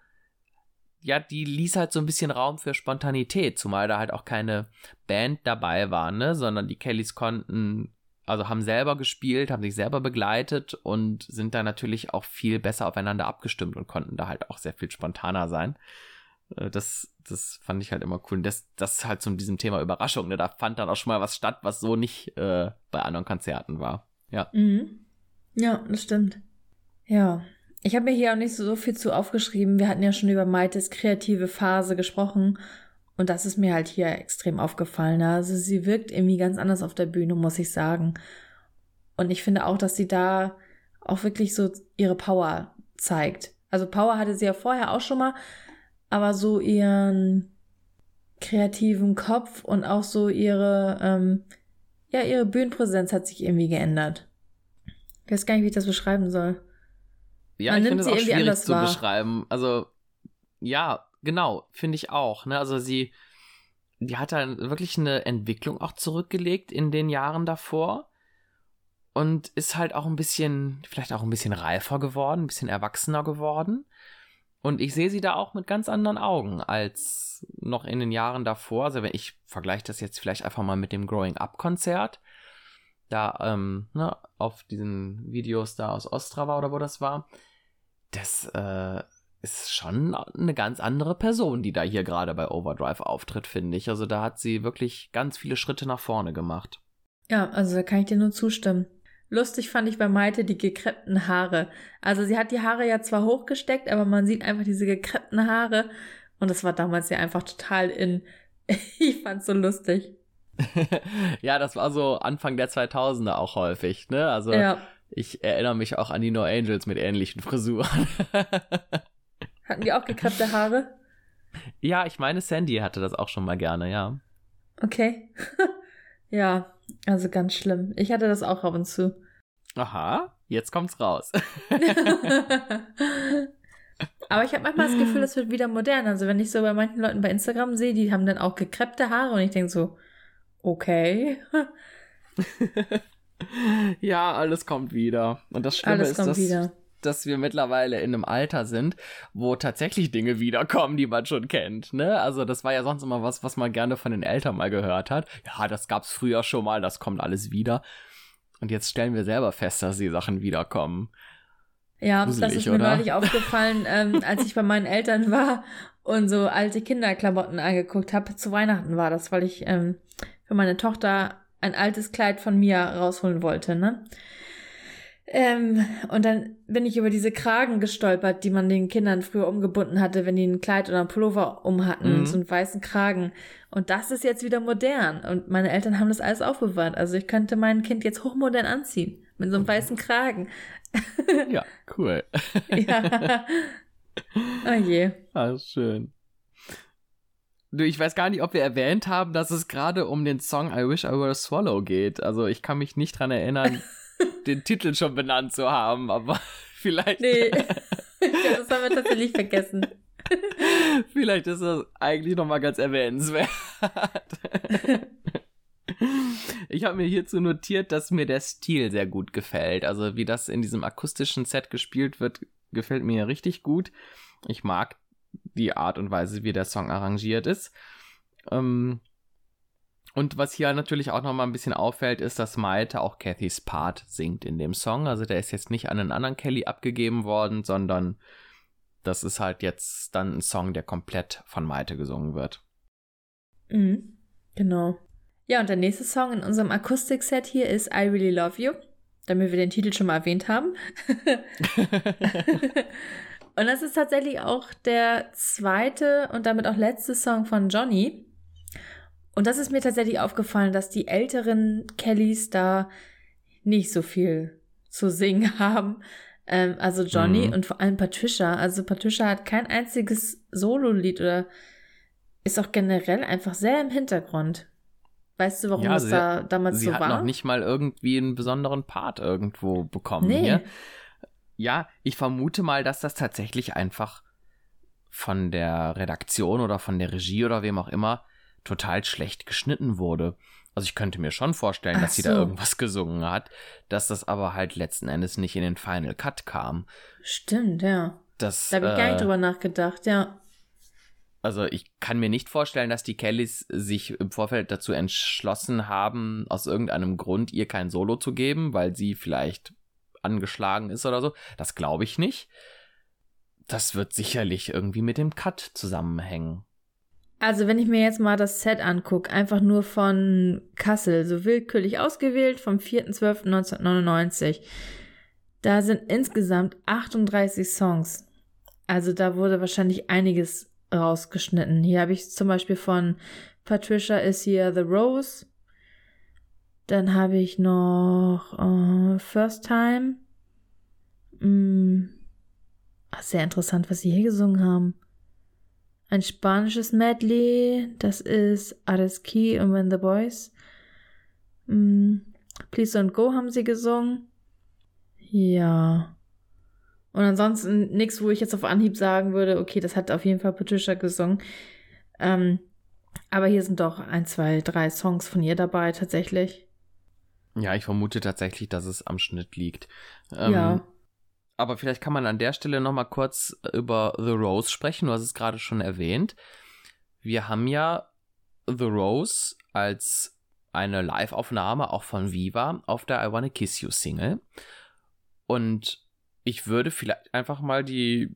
ja, die ließ halt so ein bisschen Raum für Spontanität, zumal da halt auch keine Band dabei war, ne, sondern die Kellys konnten, also haben selber gespielt, haben sich selber begleitet und sind da natürlich auch viel besser aufeinander abgestimmt und konnten da halt auch sehr viel spontaner sein. Äh, das, das fand ich halt immer cool. Das, das halt zu diesem Thema Überraschung, ne, da fand dann auch schon mal was statt, was so nicht äh, bei anderen Konzerten war. Ja. Mhm. Ja, das stimmt. Ja, ich habe mir hier auch nicht so viel zu aufgeschrieben. Wir hatten ja schon über Maites kreative Phase gesprochen. Und das ist mir halt hier extrem aufgefallen. Also sie wirkt irgendwie ganz anders auf der Bühne, muss ich sagen. Und ich finde auch, dass sie da auch wirklich so ihre Power zeigt. Also Power hatte sie ja vorher auch schon mal, aber so ihren kreativen Kopf und auch so ihre, ähm, ja, ihre Bühnenpräsenz hat sich irgendwie geändert. Ich weiß gar nicht, wie ich das beschreiben soll. Ja, Man ich finde es auch schwierig zu wahr. beschreiben. Also, ja, genau, finde ich auch. Ne? Also sie, die hat da wirklich eine Entwicklung auch zurückgelegt in den Jahren davor und ist halt auch ein bisschen, vielleicht auch ein bisschen reifer geworden, ein bisschen erwachsener geworden. Und ich sehe sie da auch mit ganz anderen Augen als noch in den Jahren davor. Also wenn ich vergleiche das jetzt vielleicht einfach mal mit dem Growing Up Konzert, da ähm, ne, auf diesen Videos da aus Ostrava oder wo das war, das äh, ist schon eine ganz andere Person, die da hier gerade bei Overdrive auftritt, finde ich. Also da hat sie wirklich ganz viele Schritte nach vorne gemacht. Ja, also da kann ich dir nur zustimmen. Lustig fand ich bei Maite die gekreppten Haare. Also sie hat die Haare ja zwar hochgesteckt, aber man sieht einfach diese gekreppten Haare. Und das war damals ja einfach total in. ich fand's so lustig. ja, das war so Anfang der 2000er auch häufig, ne? Also ja. Ich erinnere mich auch an die No Angels mit ähnlichen Frisuren. Hatten die auch gekreppte Haare? Ja, ich meine, Sandy hatte das auch schon mal gerne, ja. Okay. ja, also ganz schlimm. Ich hatte das auch ab und zu. Aha, jetzt kommt's raus. Aber ich habe manchmal das Gefühl, es wird wieder modern. Also wenn ich so bei manchen Leuten bei Instagram sehe, die haben dann auch gekreppte Haare und ich denke so, okay. Ja, alles kommt wieder. Und das Schlimme alles ist, dass, wieder. dass wir mittlerweile in einem Alter sind, wo tatsächlich Dinge wiederkommen, die man schon kennt. Ne? Also das war ja sonst immer was, was man gerne von den Eltern mal gehört hat. Ja, das gab's früher schon mal, das kommt alles wieder. Und jetzt stellen wir selber fest, dass die Sachen wiederkommen. Ja, Gruselig, das ist mir oder? neulich aufgefallen, ähm, als ich bei meinen Eltern war und so alte Kinderklamotten angeguckt habe. Zu Weihnachten war das, weil ich ähm, für meine Tochter ein altes Kleid von mir rausholen wollte, ne? Ähm, und dann bin ich über diese Kragen gestolpert, die man den Kindern früher umgebunden hatte, wenn die ein Kleid oder ein Pullover um hatten, mhm. so einen weißen Kragen. Und das ist jetzt wieder modern. Und meine Eltern haben das alles aufbewahrt. Also ich könnte mein Kind jetzt hochmodern anziehen. Mit so einem weißen Kragen. ja, cool. ja. Oh je. Ah, schön. Ich weiß gar nicht, ob wir erwähnt haben, dass es gerade um den Song I Wish I Were a Swallow geht. Also ich kann mich nicht dran erinnern, den Titel schon benannt zu haben, aber vielleicht. Nee, das haben wir tatsächlich vergessen. Vielleicht ist das eigentlich nochmal ganz erwähnenswert. Ich habe mir hierzu notiert, dass mir der Stil sehr gut gefällt. Also wie das in diesem akustischen Set gespielt wird, gefällt mir richtig gut. Ich mag die Art und Weise, wie der Song arrangiert ist. Ähm, und was hier natürlich auch nochmal ein bisschen auffällt, ist, dass Maite auch Cathys Part singt in dem Song. Also der ist jetzt nicht an einen anderen Kelly abgegeben worden, sondern das ist halt jetzt dann ein Song, der komplett von Maite gesungen wird. Mhm, genau. Ja, und der nächste Song in unserem Akustikset hier ist I Really Love You, damit wir den Titel schon mal erwähnt haben. und das ist tatsächlich auch der zweite und damit auch letzte Song von Johnny. Und das ist mir tatsächlich aufgefallen, dass die älteren Kellys da nicht so viel zu singen haben. Ähm, also Johnny mhm. und vor allem Patricia. Also Patricia hat kein einziges Solo-Lied oder ist auch generell einfach sehr im Hintergrund. Weißt du, warum ja, das da damals so war? Sie hat noch nicht mal irgendwie einen besonderen Part irgendwo bekommen nee. hier. Ja, ich vermute mal, dass das tatsächlich einfach von der Redaktion oder von der Regie oder wem auch immer total schlecht geschnitten wurde. Also ich könnte mir schon vorstellen, Ach dass sie so. da irgendwas gesungen hat, dass das aber halt letzten Endes nicht in den Final Cut kam. Stimmt, ja. Das, da habe ich äh, gar nicht äh, drüber nachgedacht, ja. Also ich kann mir nicht vorstellen, dass die Kellys sich im Vorfeld dazu entschlossen haben, aus irgendeinem Grund ihr kein Solo zu geben, weil sie vielleicht angeschlagen ist oder so. Das glaube ich nicht. Das wird sicherlich irgendwie mit dem Cut zusammenhängen. Also wenn ich mir jetzt mal das Set angucke, einfach nur von Kassel, so willkürlich ausgewählt vom 4.12.1999, da sind insgesamt 38 Songs. Also da wurde wahrscheinlich einiges rausgeschnitten. Hier habe ich zum Beispiel von Patricia is here The Rose. Dann habe ich noch uh, First Time. Mm. sehr interessant, was sie hier gesungen haben. Ein spanisches Medley, das ist Areski und When the Boys. Mm, Please Don't Go haben sie gesungen. Ja. Und ansonsten nichts, wo ich jetzt auf Anhieb sagen würde, okay, das hat auf jeden Fall Patricia gesungen. Ähm, aber hier sind doch ein, zwei, drei Songs von ihr dabei tatsächlich. Ja, ich vermute tatsächlich, dass es am Schnitt liegt. Ähm, ja. Aber vielleicht kann man an der Stelle nochmal kurz über The Rose sprechen. Du hast es gerade schon erwähnt. Wir haben ja The Rose als eine Live-Aufnahme auch von Viva auf der I Wanna Kiss You Single. Und ich würde vielleicht einfach mal die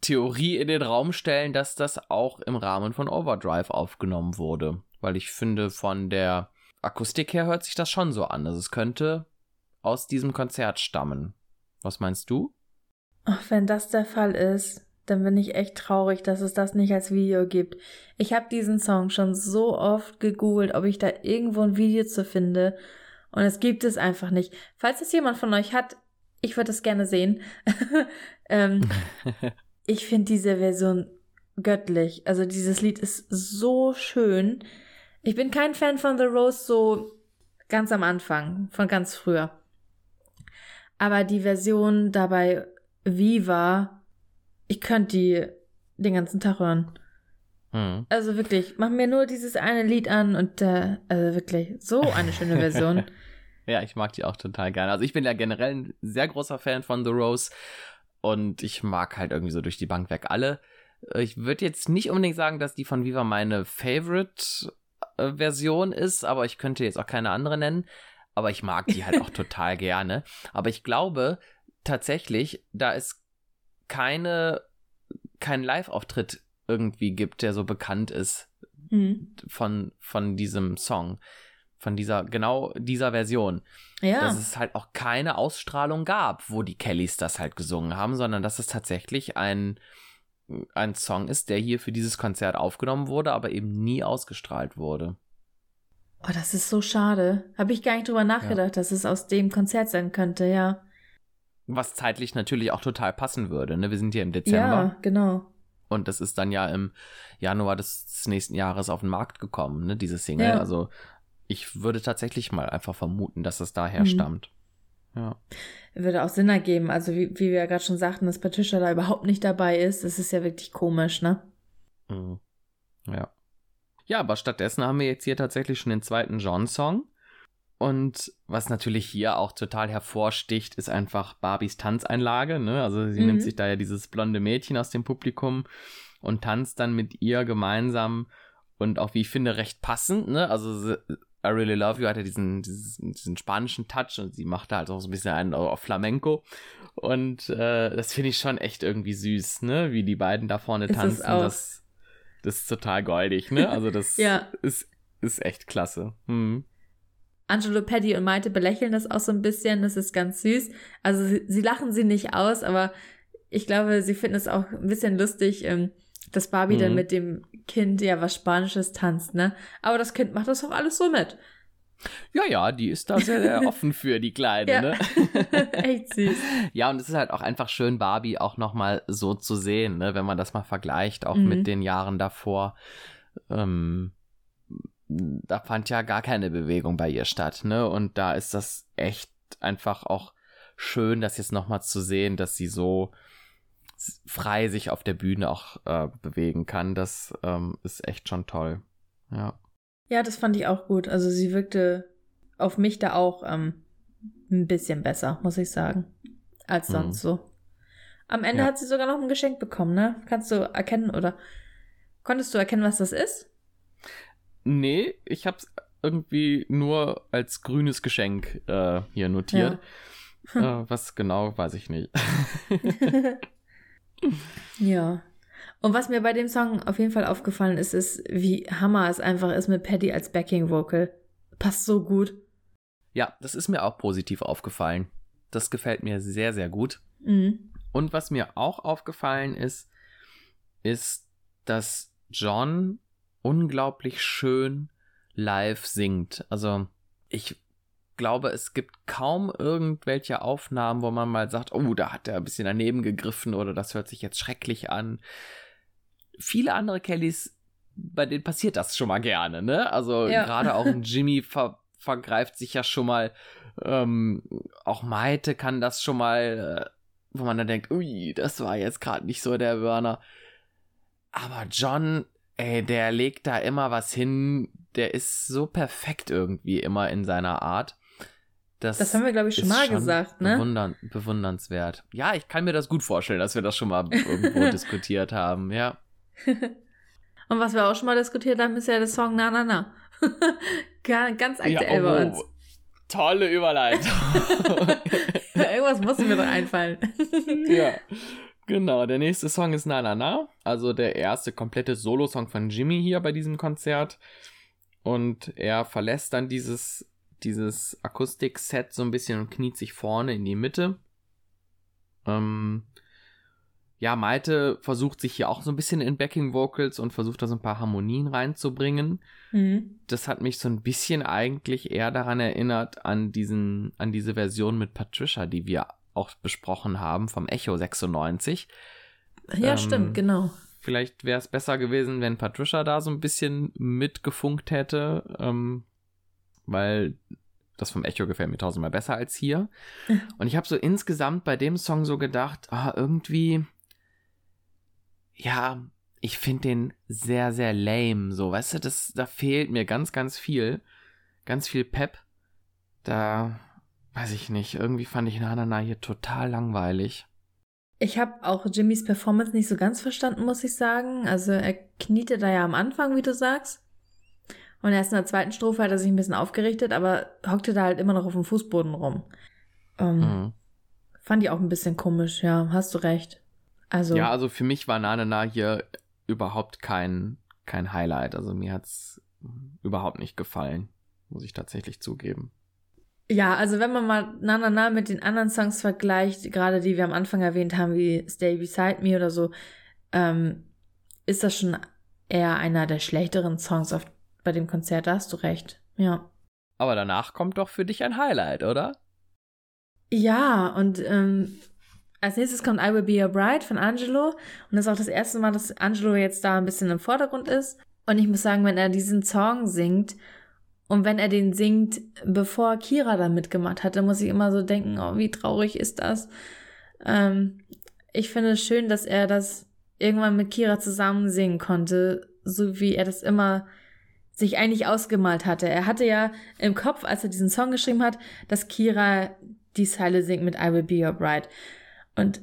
Theorie in den Raum stellen, dass das auch im Rahmen von Overdrive aufgenommen wurde. Weil ich finde, von der Akustik her hört sich das schon so an. Also es könnte aus diesem Konzert stammen. Was meinst du? Ach, wenn das der Fall ist, dann bin ich echt traurig, dass es das nicht als Video gibt. Ich habe diesen Song schon so oft gegoogelt, ob ich da irgendwo ein Video zu finde. Und es gibt es einfach nicht. Falls es jemand von euch hat, ich würde es gerne sehen. ähm, ich finde diese Version göttlich. Also dieses Lied ist so schön. Ich bin kein Fan von The Rose so ganz am Anfang, von ganz früher. Aber die Version dabei Viva, ich könnte die den ganzen Tag hören. Mhm. Also wirklich, mach mir nur dieses eine Lied an und äh, also wirklich, so eine schöne Version. ja, ich mag die auch total gerne. Also ich bin ja generell ein sehr großer Fan von The Rose und ich mag halt irgendwie so durch die Bank weg alle. Ich würde jetzt nicht unbedingt sagen, dass die von Viva meine Favorite äh, Version ist, aber ich könnte jetzt auch keine andere nennen. Aber ich mag die halt auch total gerne. Aber ich glaube tatsächlich, da es keine, keinen Live-Auftritt irgendwie gibt, der so bekannt ist mhm. von, von diesem Song, von dieser, genau dieser Version. Ja. Dass es halt auch keine Ausstrahlung gab, wo die Kellys das halt gesungen haben, sondern dass es tatsächlich ein, ein Song ist, der hier für dieses Konzert aufgenommen wurde, aber eben nie ausgestrahlt wurde. Oh, das ist so schade. Habe ich gar nicht drüber nachgedacht, ja. dass es aus dem Konzert sein könnte, ja. Was zeitlich natürlich auch total passen würde, ne? Wir sind hier im Dezember. Ja, genau. Und das ist dann ja im Januar des nächsten Jahres auf den Markt gekommen, ne, diese Single. Ja. Also ich würde tatsächlich mal einfach vermuten, dass es daher mhm. stammt. Ja. Würde auch Sinn ergeben. Also wie, wie wir ja gerade schon sagten, dass Patricia da überhaupt nicht dabei ist, das ist ja wirklich komisch, ne? Mhm. Ja. Ja, aber stattdessen haben wir jetzt hier tatsächlich schon den zweiten John-Song. Und was natürlich hier auch total hervorsticht, ist einfach Barbies Tanzeinlage. Ne? Also sie mhm. nimmt sich da ja dieses blonde Mädchen aus dem Publikum und tanzt dann mit ihr gemeinsam und auch, wie ich finde, recht passend. Ne? Also I Really Love You hat ja diesen, diesen, diesen spanischen Touch und sie macht da halt auch so ein bisschen einen auf Flamenco. Und äh, das finde ich schon echt irgendwie süß, ne? Wie die beiden da vorne ist tanzen. Das, das ist total goldig, ne? Also das ja. ist, ist echt klasse. Hm. Angelo Paddy und Maite belächeln das auch so ein bisschen, das ist ganz süß. Also sie, sie lachen sie nicht aus, aber ich glaube, sie finden es auch ein bisschen lustig, ähm, dass Barbie mhm. dann mit dem Kind ja was Spanisches tanzt, ne? Aber das Kind macht das auch alles so mit. Ja, ja, die ist da sehr, sehr offen für die Kleine, ja. ne? Echt süß. Ja, und es ist halt auch einfach schön, Barbie auch nochmal so zu sehen, ne? Wenn man das mal vergleicht, auch mhm. mit den Jahren davor. Ähm, da fand ja gar keine Bewegung bei ihr statt, ne? Und da ist das echt einfach auch schön, das jetzt nochmal zu sehen, dass sie so frei sich auf der Bühne auch äh, bewegen kann. Das ähm, ist echt schon toll. Ja. Ja, das fand ich auch gut. Also sie wirkte auf mich da auch ähm, ein bisschen besser, muss ich sagen, als sonst mhm. so. Am Ende ja. hat sie sogar noch ein Geschenk bekommen, ne? Kannst du erkennen oder konntest du erkennen, was das ist? Nee, ich hab's irgendwie nur als grünes Geschenk äh, hier notiert. Ja. äh, was genau, weiß ich nicht. ja. Und was mir bei dem Song auf jeden Fall aufgefallen ist, ist, wie hammer es einfach ist mit Paddy als Backing Vocal. Passt so gut. Ja, das ist mir auch positiv aufgefallen. Das gefällt mir sehr, sehr gut. Mhm. Und was mir auch aufgefallen ist, ist, dass John unglaublich schön live singt. Also ich glaube, es gibt kaum irgendwelche Aufnahmen, wo man mal sagt, oh, da hat er ein bisschen daneben gegriffen oder das hört sich jetzt schrecklich an. Viele andere Kellys, bei denen passiert das schon mal gerne, ne? Also ja. gerade auch Jimmy ver vergreift sich ja schon mal. Ähm, auch Maite kann das schon mal, äh, wo man dann denkt, ui, das war jetzt gerade nicht so der Burner. Aber John, ey, der legt da immer was hin. Der ist so perfekt irgendwie immer in seiner Art. Das, das haben wir, glaube ich, schon mal schon gesagt, ne? Bewundern, bewundernswert. Ja, ich kann mir das gut vorstellen, dass wir das schon mal irgendwo diskutiert haben, ja. Und was wir auch schon mal diskutiert haben, ist ja der Song Na Na Na. Ganz aktuell ja, oh, bei uns. Tolle Überleitung. ja, irgendwas muss mir doch einfallen. ja. Genau, der nächste Song ist Na Na Na, also der erste komplette Solo-Song von Jimmy hier bei diesem Konzert. Und er verlässt dann dieses, dieses Akustik-Set so ein bisschen und kniet sich vorne in die Mitte. Ähm, ja, Malte versucht sich hier auch so ein bisschen in Backing Vocals und versucht da so ein paar Harmonien reinzubringen. Mhm. Das hat mich so ein bisschen eigentlich eher daran erinnert an diesen, an diese Version mit Patricia, die wir auch besprochen haben vom Echo 96. Ja, ähm, stimmt, genau. Vielleicht wäre es besser gewesen, wenn Patricia da so ein bisschen mitgefunkt hätte, ähm, weil das vom Echo gefällt mir tausendmal besser als hier. Und ich habe so insgesamt bei dem Song so gedacht, ah, irgendwie, ja, ich finde den sehr, sehr lame. So, weißt du, das, da fehlt mir ganz, ganz viel. Ganz viel Pep. Da weiß ich nicht, irgendwie fand ich Nanana hier total langweilig. Ich habe auch Jimmys Performance nicht so ganz verstanden, muss ich sagen. Also er kniete da ja am Anfang, wie du sagst. Und erst in der zweiten Strophe hat er sich ein bisschen aufgerichtet, aber hockte da halt immer noch auf dem Fußboden rum. Ähm, mhm. Fand ich auch ein bisschen komisch, ja, hast du recht. Also. Ja, also für mich war Nanana hier überhaupt kein, kein Highlight. Also mir hat's überhaupt nicht gefallen, muss ich tatsächlich zugeben. Ja, also wenn man mal Na Na Na mit den anderen Songs vergleicht, gerade die wir am Anfang erwähnt haben, wie Stay Beside Me oder so, ähm, ist das schon eher einer der schlechteren Songs auf, bei dem Konzert, da hast du recht. Ja. Aber danach kommt doch für dich ein Highlight, oder? Ja, und ähm, als nächstes kommt I Will Be Your Bride von Angelo. Und das ist auch das erste Mal, dass Angelo jetzt da ein bisschen im Vordergrund ist. Und ich muss sagen, wenn er diesen Song singt und wenn er den singt, bevor Kira da mitgemacht hat, dann muss ich immer so denken, oh, wie traurig ist das. Ähm, ich finde es schön, dass er das irgendwann mit Kira zusammen singen konnte, so wie er das immer sich eigentlich ausgemalt hatte. Er hatte ja im Kopf, als er diesen Song geschrieben hat, dass Kira die Zeile singt mit I Will Be Your Bride. Und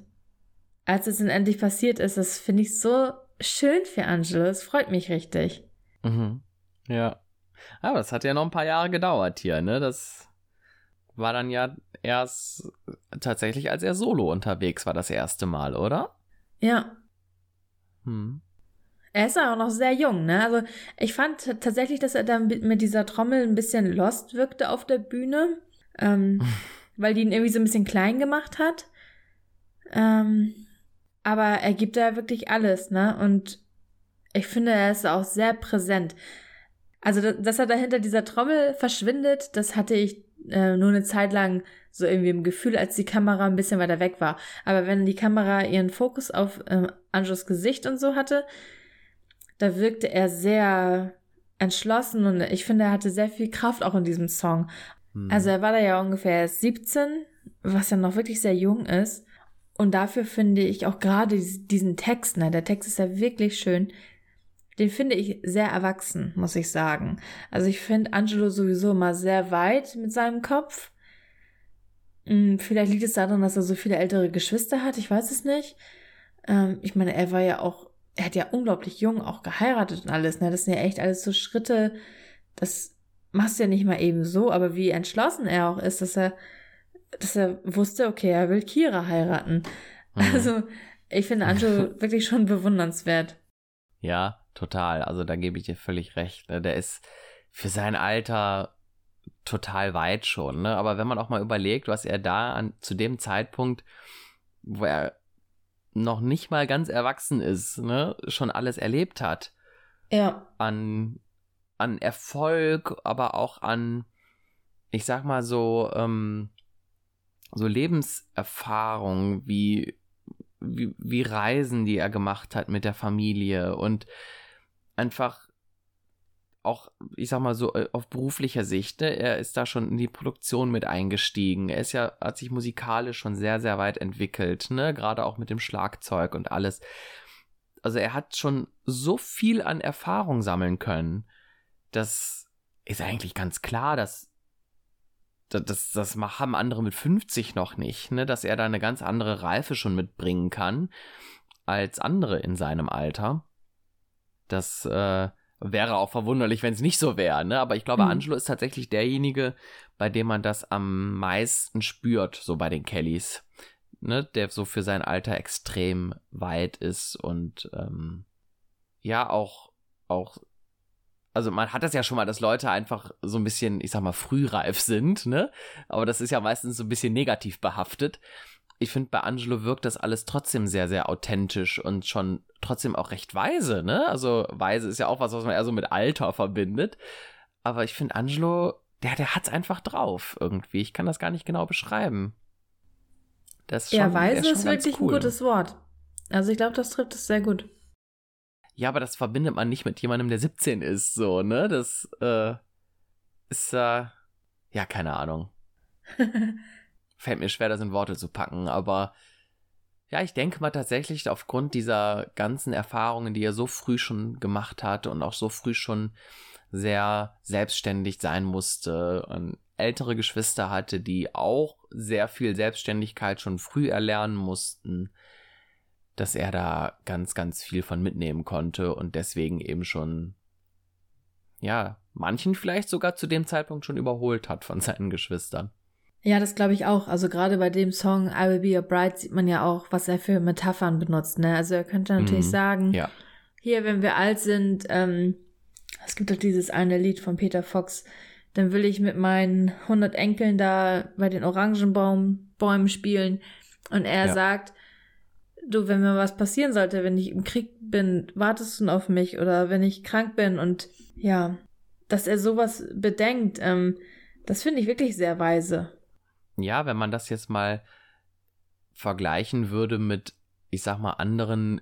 als es dann endlich passiert ist, das finde ich so schön für Angelo. Es freut mich richtig. Mhm. Ja. Aber das hat ja noch ein paar Jahre gedauert hier, ne? Das war dann ja erst tatsächlich, als er solo unterwegs war, das erste Mal, oder? Ja. Hm. Er ist auch noch sehr jung, ne? Also ich fand tatsächlich, dass er dann mit dieser Trommel ein bisschen lost wirkte auf der Bühne, ähm, weil die ihn irgendwie so ein bisschen klein gemacht hat. Ähm, aber er gibt da wirklich alles, ne? Und ich finde, er ist auch sehr präsent. Also, dass er da hinter dieser Trommel verschwindet, das hatte ich äh, nur eine Zeit lang so irgendwie im Gefühl, als die Kamera ein bisschen weiter weg war. Aber wenn die Kamera ihren Fokus auf äh, Anjos Gesicht und so hatte, da wirkte er sehr entschlossen und ich finde, er hatte sehr viel Kraft auch in diesem Song. Hm. Also er war da ja ungefähr 17, was ja noch wirklich sehr jung ist. Und dafür finde ich auch gerade diesen Text, ne, der Text ist ja wirklich schön, den finde ich sehr erwachsen, muss ich sagen. Also ich finde Angelo sowieso mal sehr weit mit seinem Kopf. Hm, vielleicht liegt es daran, dass er so viele ältere Geschwister hat, ich weiß es nicht. Ähm, ich meine, er war ja auch, er hat ja unglaublich jung auch geheiratet und alles, ne? Das sind ja echt alles so Schritte, das machst du ja nicht mal eben so, aber wie entschlossen er auch ist, dass er, dass er wusste, okay, er will Kira heiraten. Mhm. Also, ich finde Angelo wirklich schon bewundernswert. Ja, total. Also da gebe ich dir völlig recht. Ne? Der ist für sein Alter total weit schon. Ne? Aber wenn man auch mal überlegt, was er da an, zu dem Zeitpunkt, wo er noch nicht mal ganz erwachsen ist, ne, schon alles erlebt hat. Ja. An, an Erfolg, aber auch an, ich sag mal so, ähm, so Lebenserfahrung wie, wie, wie Reisen, die er gemacht hat mit der Familie und einfach auch, ich sag mal so, äh, auf beruflicher Sicht, ne? er ist da schon in die Produktion mit eingestiegen. Er ist ja, hat sich musikalisch schon sehr, sehr weit entwickelt, ne? Gerade auch mit dem Schlagzeug und alles. Also er hat schon so viel an Erfahrung sammeln können. Das ist eigentlich ganz klar, dass, das, das haben andere mit 50 noch nicht, ne? dass er da eine ganz andere Reife schon mitbringen kann als andere in seinem Alter. Das äh, wäre auch verwunderlich, wenn es nicht so wäre, ne? Aber ich glaube, mhm. Angelo ist tatsächlich derjenige, bei dem man das am meisten spürt, so bei den Kellys. Ne? Der so für sein Alter extrem weit ist und ähm, ja auch, auch also man hat das ja schon mal, dass Leute einfach so ein bisschen, ich sag mal, frühreif sind, ne? Aber das ist ja meistens so ein bisschen negativ behaftet. Ich finde, bei Angelo wirkt das alles trotzdem sehr, sehr authentisch und schon trotzdem auch recht weise, ne? Also weise ist ja auch was, was man eher so mit Alter verbindet. Aber ich finde, Angelo, der, der hat's einfach drauf irgendwie. Ich kann das gar nicht genau beschreiben. Das schon, ja, weise ist, ist wirklich cool. ein gutes Wort. Also ich glaube, das trifft es sehr gut. Ja, aber das verbindet man nicht mit jemandem, der 17 ist, so, ne? Das äh, ist, äh, ja, keine Ahnung. Fällt mir schwer, das in Worte zu packen, aber ja, ich denke mal tatsächlich aufgrund dieser ganzen Erfahrungen, die er so früh schon gemacht hat und auch so früh schon sehr selbstständig sein musste und ältere Geschwister hatte, die auch sehr viel Selbstständigkeit schon früh erlernen mussten, dass er da ganz, ganz viel von mitnehmen konnte und deswegen eben schon, ja, manchen vielleicht sogar zu dem Zeitpunkt schon überholt hat von seinen Geschwistern. Ja, das glaube ich auch. Also gerade bei dem Song I Will Be Your Bride sieht man ja auch, was er für Metaphern benutzt. Ne? Also er könnte natürlich mhm, sagen, ja. hier, wenn wir alt sind, ähm, es gibt doch dieses eine Lied von Peter Fox, dann will ich mit meinen 100 Enkeln da bei den Orangenbäumen spielen. Und er ja. sagt, du, wenn mir was passieren sollte, wenn ich im Krieg bin, wartest du auf mich oder wenn ich krank bin und ja, dass er sowas bedenkt, ähm, das finde ich wirklich sehr weise. Ja, wenn man das jetzt mal vergleichen würde mit, ich sag mal, anderen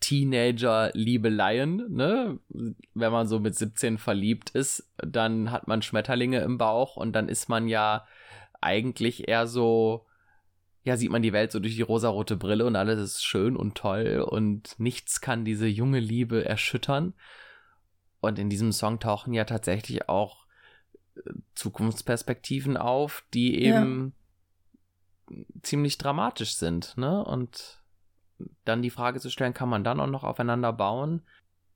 Teenager-Liebeleien, ne? Wenn man so mit 17 verliebt ist, dann hat man Schmetterlinge im Bauch und dann ist man ja eigentlich eher so, ja, sieht man die Welt so durch die rosarote Brille und alles ist schön und toll und nichts kann diese junge Liebe erschüttern. Und in diesem Song tauchen ja tatsächlich auch Zukunftsperspektiven auf, die eben ja. ziemlich dramatisch sind, ne? Und dann die Frage zu stellen, kann man dann auch noch aufeinander bauen?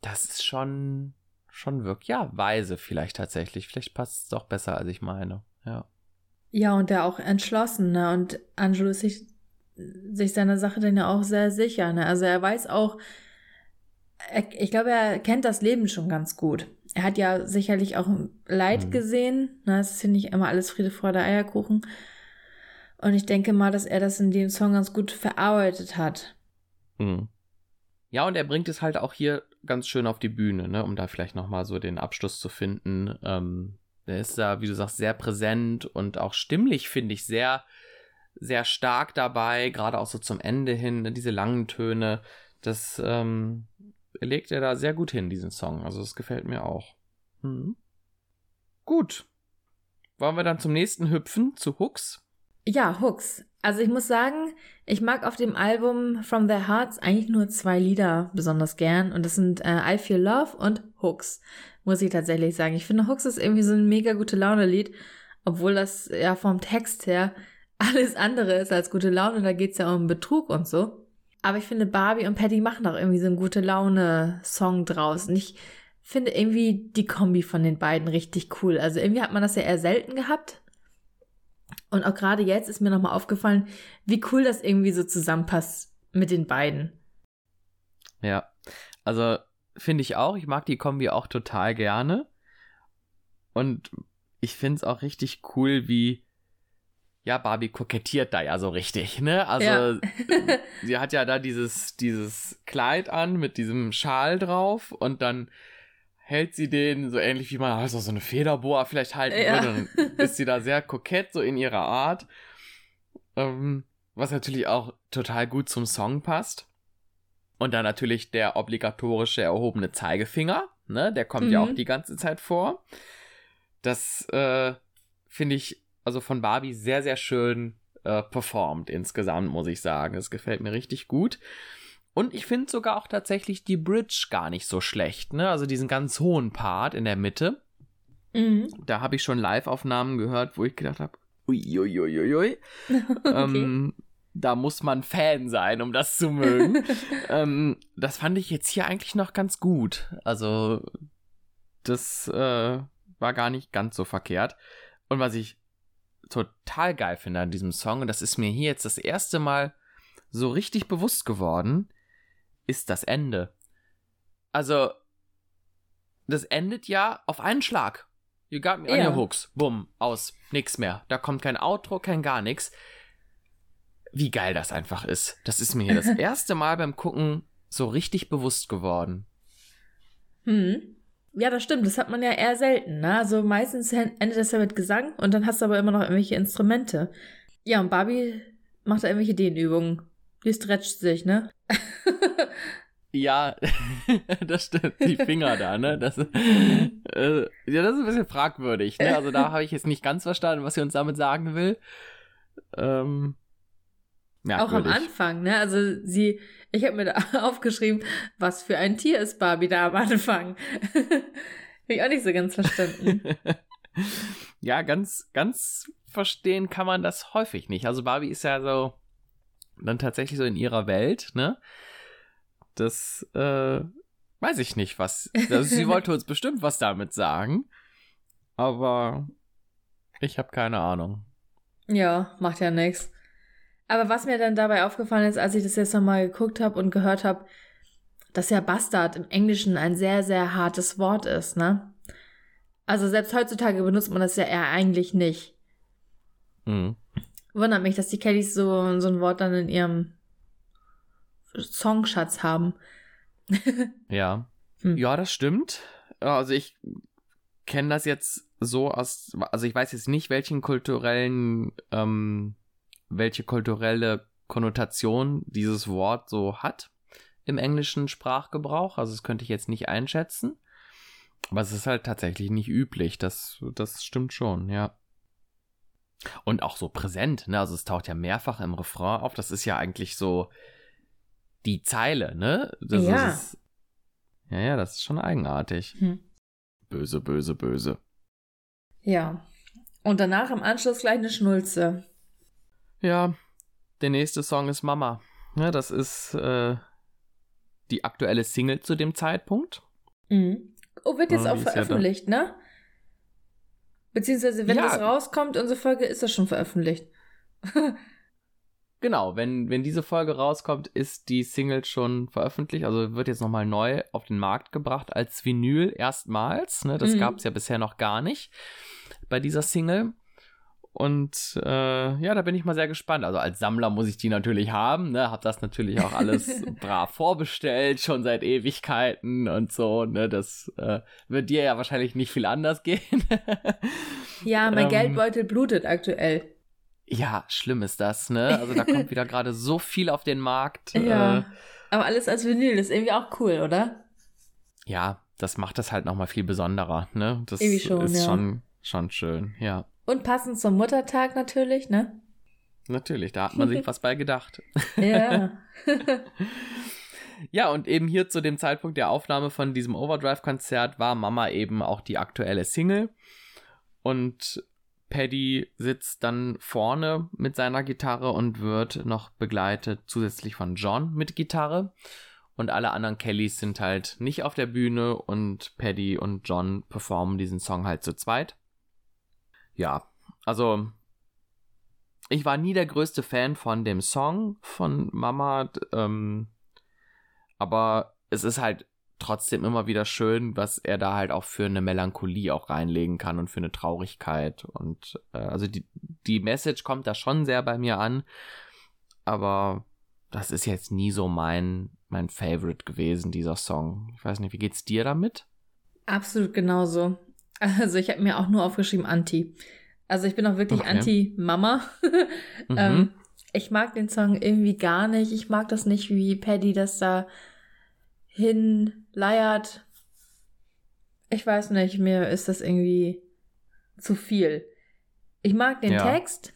Das ist schon, schon wirklich, ja, weise vielleicht tatsächlich. Vielleicht passt es doch besser, als ich meine, ja. Ja, und der auch entschlossen, ne? Und Angelo ist sich, sich seiner Sache dann ja auch sehr sicher, ne? Also er weiß auch, er, ich glaube, er kennt das Leben schon ganz gut. Er hat ja sicherlich auch Leid mhm. gesehen, ne? Es ist ja nicht immer alles Friede, Freude, Eierkuchen. Und ich denke mal, dass er das in dem Song ganz gut verarbeitet hat. Mhm. Ja, und er bringt es halt auch hier ganz schön auf die Bühne, ne? Um da vielleicht nochmal so den Abschluss zu finden. Ähm, der ist da, wie du sagst, sehr präsent und auch stimmlich, finde ich, sehr, sehr stark dabei, gerade auch so zum Ende hin, ne, diese langen Töne. Das ähm, legt er da sehr gut hin, diesen Song. Also das gefällt mir auch. Mhm. Gut. Wollen wir dann zum nächsten hüpfen, zu Hooks? Ja, Hooks. Also ich muss sagen, ich mag auf dem Album From Their Hearts eigentlich nur zwei Lieder besonders gern und das sind äh, I Feel Love und Hooks muss ich tatsächlich sagen. Ich finde, Hooks ist irgendwie so ein mega gute Laune-Lied, obwohl das ja vom Text her alles andere ist als gute Laune. Da geht's ja um Betrug und so. Aber ich finde, Barbie und Patty machen auch irgendwie so einen gute Laune-Song draus. Und ich finde irgendwie die Kombi von den beiden richtig cool. Also irgendwie hat man das ja eher selten gehabt. Und auch gerade jetzt ist mir nochmal aufgefallen, wie cool das irgendwie so zusammenpasst mit den beiden. Ja, also finde ich auch. Ich mag die Kombi auch total gerne. Und ich finde es auch richtig cool, wie ja, Barbie kokettiert da ja so richtig, ne? Also ja. sie hat ja da dieses, dieses Kleid an mit diesem Schal drauf und dann hält sie den so ähnlich wie man also so eine Federboa vielleicht halten ja. würde. Dann ist sie da sehr kokett, so in ihrer Art. Ähm, was natürlich auch total gut zum Song passt. Und dann natürlich der obligatorische erhobene Zeigefinger, ne? Der kommt mhm. ja auch die ganze Zeit vor. Das äh, finde ich also von Barbie sehr, sehr schön äh, performt insgesamt, muss ich sagen. Es gefällt mir richtig gut. Und ich finde sogar auch tatsächlich die Bridge gar nicht so schlecht, ne? Also diesen ganz hohen Part in der Mitte. Mhm. Da habe ich schon Live-Aufnahmen gehört, wo ich gedacht habe, uiuiuiui. okay. ähm, da muss man Fan sein, um das zu mögen. ähm, das fand ich jetzt hier eigentlich noch ganz gut. Also, das äh, war gar nicht ganz so verkehrt. Und was ich total geil finde an diesem Song, und das ist mir hier jetzt das erste Mal so richtig bewusst geworden, ist das Ende. Also, das endet ja auf einen Schlag. You got me on ja. your hooks. Bumm, aus. Nix mehr. Da kommt kein Outro, kein gar nichts. Wie geil das einfach ist. Das ist mir hier das erste Mal beim Gucken so richtig bewusst geworden. Hm. Ja, das stimmt. Das hat man ja eher selten. Ne? Also meistens endet das ja mit Gesang und dann hast du aber immer noch irgendwelche Instrumente. Ja, und Barbie macht da irgendwelche Dehnübungen. Die stretcht sich, ne? Ja, das stimmt. Die Finger da, ne? Das, äh, ja, das ist ein bisschen fragwürdig, ne? Also da habe ich jetzt nicht ganz verstanden, was sie uns damit sagen will. Ähm, Auch am Anfang, ne? Also sie, ich habe mir da aufgeschrieben, was für ein Tier ist Barbie da am Anfang. Habe ich auch nicht so ganz verstanden. ja, ganz, ganz verstehen kann man das häufig nicht. Also Barbie ist ja so dann tatsächlich so in ihrer Welt, ne? Das äh, weiß ich nicht, was. Also sie wollte uns bestimmt was damit sagen. Aber ich habe keine Ahnung. Ja, macht ja nichts. Aber was mir dann dabei aufgefallen ist, als ich das jetzt nochmal geguckt habe und gehört habe, dass ja Bastard im Englischen ein sehr, sehr hartes Wort ist, ne? Also selbst heutzutage benutzt man das ja eher eigentlich nicht. Mhm. Wundert mich, dass die Kellys so, so ein Wort dann in ihrem Songschatz haben. ja. Hm. Ja, das stimmt. Also ich kenne das jetzt so aus, also ich weiß jetzt nicht, welchen kulturellen, ähm, welche kulturelle Konnotation dieses Wort so hat im englischen Sprachgebrauch. Also das könnte ich jetzt nicht einschätzen. Aber es ist halt tatsächlich nicht üblich. Das, das stimmt schon, ja. Und auch so präsent, ne? Also es taucht ja mehrfach im Refrain auf. Das ist ja eigentlich so, die Zeile, ne? Das ja. Ist, ja, ja, das ist schon eigenartig. Hm. Böse, böse, böse. Ja. Und danach im Anschluss gleich eine Schnulze. Ja, der nächste Song ist Mama. Ja, das ist äh, die aktuelle Single zu dem Zeitpunkt. Mhm. Oh, wird jetzt ja, auch veröffentlicht, ja ne? Beziehungsweise, wenn ja. das rauskommt, unsere Folge ist das schon veröffentlicht. Genau, wenn, wenn diese Folge rauskommt, ist die Single schon veröffentlicht, also wird jetzt nochmal neu auf den Markt gebracht als Vinyl erstmals. Ne? Das mhm. gab es ja bisher noch gar nicht bei dieser Single. Und äh, ja, da bin ich mal sehr gespannt. Also als Sammler muss ich die natürlich haben, ne? Hab das natürlich auch alles brav vorbestellt, schon seit Ewigkeiten und so. Ne? Das äh, wird dir ja wahrscheinlich nicht viel anders gehen. ja, mein ähm, Geldbeutel blutet aktuell. Ja, schlimm ist das, ne? Also da kommt wieder gerade so viel auf den Markt. Ja. Äh, aber alles als Vinyl ist irgendwie auch cool, oder? Ja, das macht das halt nochmal viel besonderer, ne? Das schon, ist ja. schon, schon schön, ja. Und passend zum Muttertag natürlich, ne? Natürlich, da hat man sich was bei gedacht. Ja. ja, und eben hier zu dem Zeitpunkt der Aufnahme von diesem Overdrive-Konzert war Mama eben auch die aktuelle Single. Und Paddy sitzt dann vorne mit seiner Gitarre und wird noch begleitet zusätzlich von John mit Gitarre. Und alle anderen Kellys sind halt nicht auf der Bühne und Paddy und John performen diesen Song halt zu zweit. Ja, also ich war nie der größte Fan von dem Song von Mama, ähm, aber es ist halt trotzdem immer wieder schön, was er da halt auch für eine Melancholie auch reinlegen kann und für eine Traurigkeit. Und äh, also die, die Message kommt da schon sehr bei mir an, aber das ist jetzt nie so mein, mein Favorite gewesen, dieser Song. Ich weiß nicht, wie geht's dir damit? Absolut genauso. Also ich habe mir auch nur aufgeschrieben Anti. Also ich bin auch wirklich okay. Anti-Mama. mhm. ähm, ich mag den Song irgendwie gar nicht. Ich mag das nicht, wie Paddy das da hinleiert. Ich weiß nicht, mir ist das irgendwie zu viel. Ich mag den ja. Text,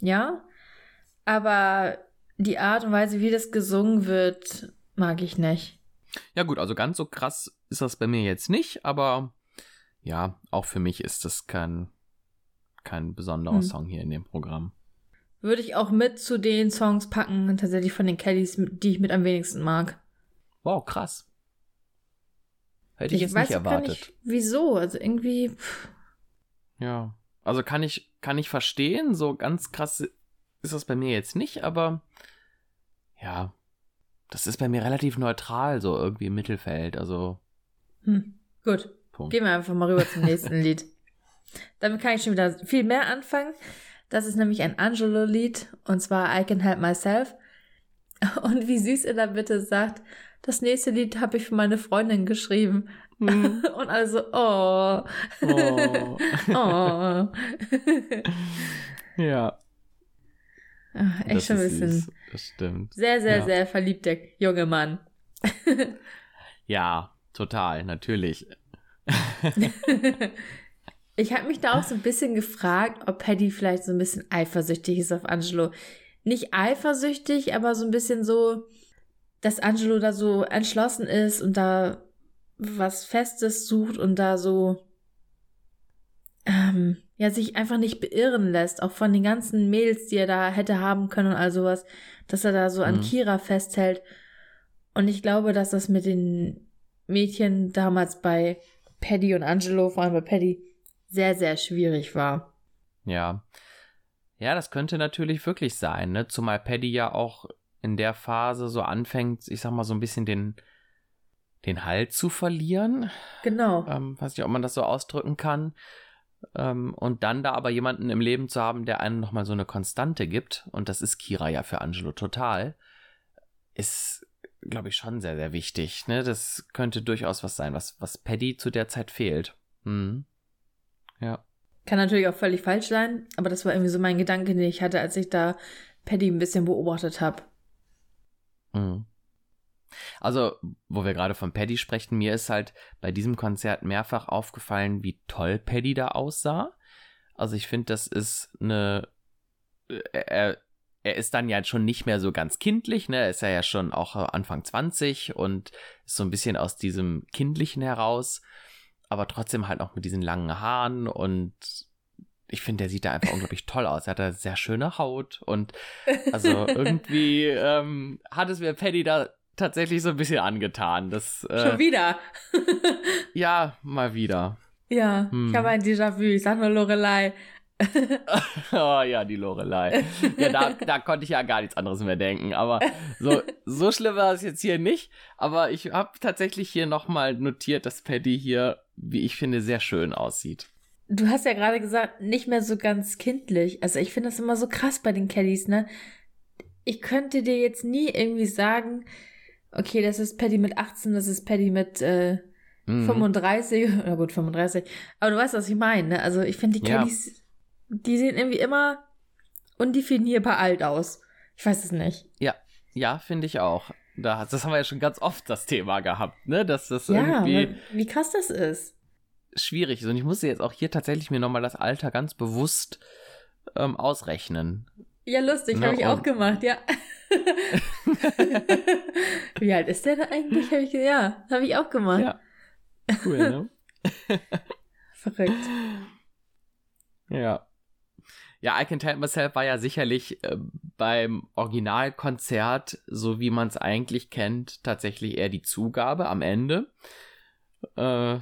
ja, aber die Art und Weise, wie das gesungen wird, mag ich nicht. Ja gut, also ganz so krass ist das bei mir jetzt nicht, aber ja, auch für mich ist das kein, kein besonderer hm. Song hier in dem Programm. Würde ich auch mit zu den Songs packen, tatsächlich von den Kellys, die ich mit am wenigsten mag. Wow, krass. Hätte ich, ich jetzt weiß nicht erwartet. Nicht, wieso? Also irgendwie. Pff. Ja. Also kann ich, kann ich verstehen, so ganz krass ist das bei mir jetzt nicht, aber ja, das ist bei mir relativ neutral, so irgendwie im Mittelfeld. Also. Hm, gut. Punkt. Gehen wir einfach mal rüber zum nächsten Lied. Damit kann ich schon wieder viel mehr anfangen. Das ist nämlich ein Angelo-Lied und zwar I Can Help Myself. Und wie süß er da bitte sagt, das nächste Lied habe ich für meine Freundin geschrieben. Hm. Und also, oh. Oh. oh. ja. Ach, echt das schon ein bisschen. Süß. Das stimmt. Sehr, sehr, ja. sehr verliebt, der junge Mann. ja, total, natürlich. ich habe mich da auch so ein bisschen gefragt, ob Paddy vielleicht so ein bisschen eifersüchtig ist auf Angelo. Nicht eifersüchtig, aber so ein bisschen so, dass Angelo da so entschlossen ist und da was Festes sucht und da so ähm, ja sich einfach nicht beirren lässt, auch von den ganzen Mails, die er da hätte haben können und all sowas, dass er da so an mhm. Kira festhält. Und ich glaube, dass das mit den Mädchen damals bei Paddy und Angelo, vor allem bei Paddy, sehr, sehr schwierig war. Ja. Ja, das könnte natürlich wirklich sein, ne? Zumal Paddy ja auch in der Phase so anfängt, ich sag mal, so ein bisschen den, den Halt zu verlieren. Genau. Ähm, weiß nicht, ob man das so ausdrücken kann. Ähm, und dann da aber jemanden im Leben zu haben, der einem nochmal so eine Konstante gibt, und das ist Kira ja für Angelo total, ist, glaube ich, schon sehr, sehr wichtig. Ne? Das könnte durchaus was sein, was, was Paddy zu der Zeit fehlt. Mhm. Ja. Kann natürlich auch völlig falsch sein, aber das war irgendwie so mein Gedanke, den ich hatte, als ich da Paddy ein bisschen beobachtet habe. Mhm. Also, wo wir gerade von Paddy sprechen, mir ist halt bei diesem Konzert mehrfach aufgefallen, wie toll Paddy da aussah. Also ich finde, das ist eine. Äh, er, er ist dann ja schon nicht mehr so ganz kindlich, ne? Er ist ja, schon auch Anfang 20 und ist so ein bisschen aus diesem Kindlichen heraus, aber trotzdem halt noch mit diesen langen Haaren und ich finde, der sieht da einfach unglaublich toll aus. Er hat da sehr schöne Haut und also irgendwie ähm, hat es mir Paddy da tatsächlich so ein bisschen angetan. Das, äh, Schon wieder? ja, mal wieder. Ja, hm. ich habe ein Déjà-vu. Ich sag nur Lorelei. oh ja, die Lorelei. Ja, da, da konnte ich ja gar nichts anderes mehr denken. Aber so, so schlimm war es jetzt hier nicht. Aber ich habe tatsächlich hier nochmal notiert, dass Paddy hier, wie ich finde, sehr schön aussieht. Du hast ja gerade gesagt, nicht mehr so ganz kindlich. Also ich finde das immer so krass bei den Kellys, ne? Ich könnte dir jetzt nie irgendwie sagen, okay, das ist Paddy mit 18, das ist Paddy mit äh, mhm. 35, na gut, 35. Aber du weißt, was ich meine, ne? Also ich finde die ja. Die sehen irgendwie immer undefinierbar alt aus. Ich weiß es nicht. Ja, ja, finde ich auch. Da, das haben wir ja schon ganz oft das Thema gehabt, ne? Dass das ja, irgendwie. Wie krass das ist. Schwierig ist. Und ich musste jetzt auch hier tatsächlich mir nochmal das Alter ganz bewusst ähm, ausrechnen. Ja, lustig, ne? habe ich auch gemacht, ja. Wie alt ist der da eigentlich? Hab ich, ja, habe ich auch gemacht. Ja. Cool, ne? Verrückt. Ja. Ja, I Can Tell Myself war ja sicherlich äh, beim Originalkonzert, so wie man es eigentlich kennt, tatsächlich eher die Zugabe am Ende. Äh,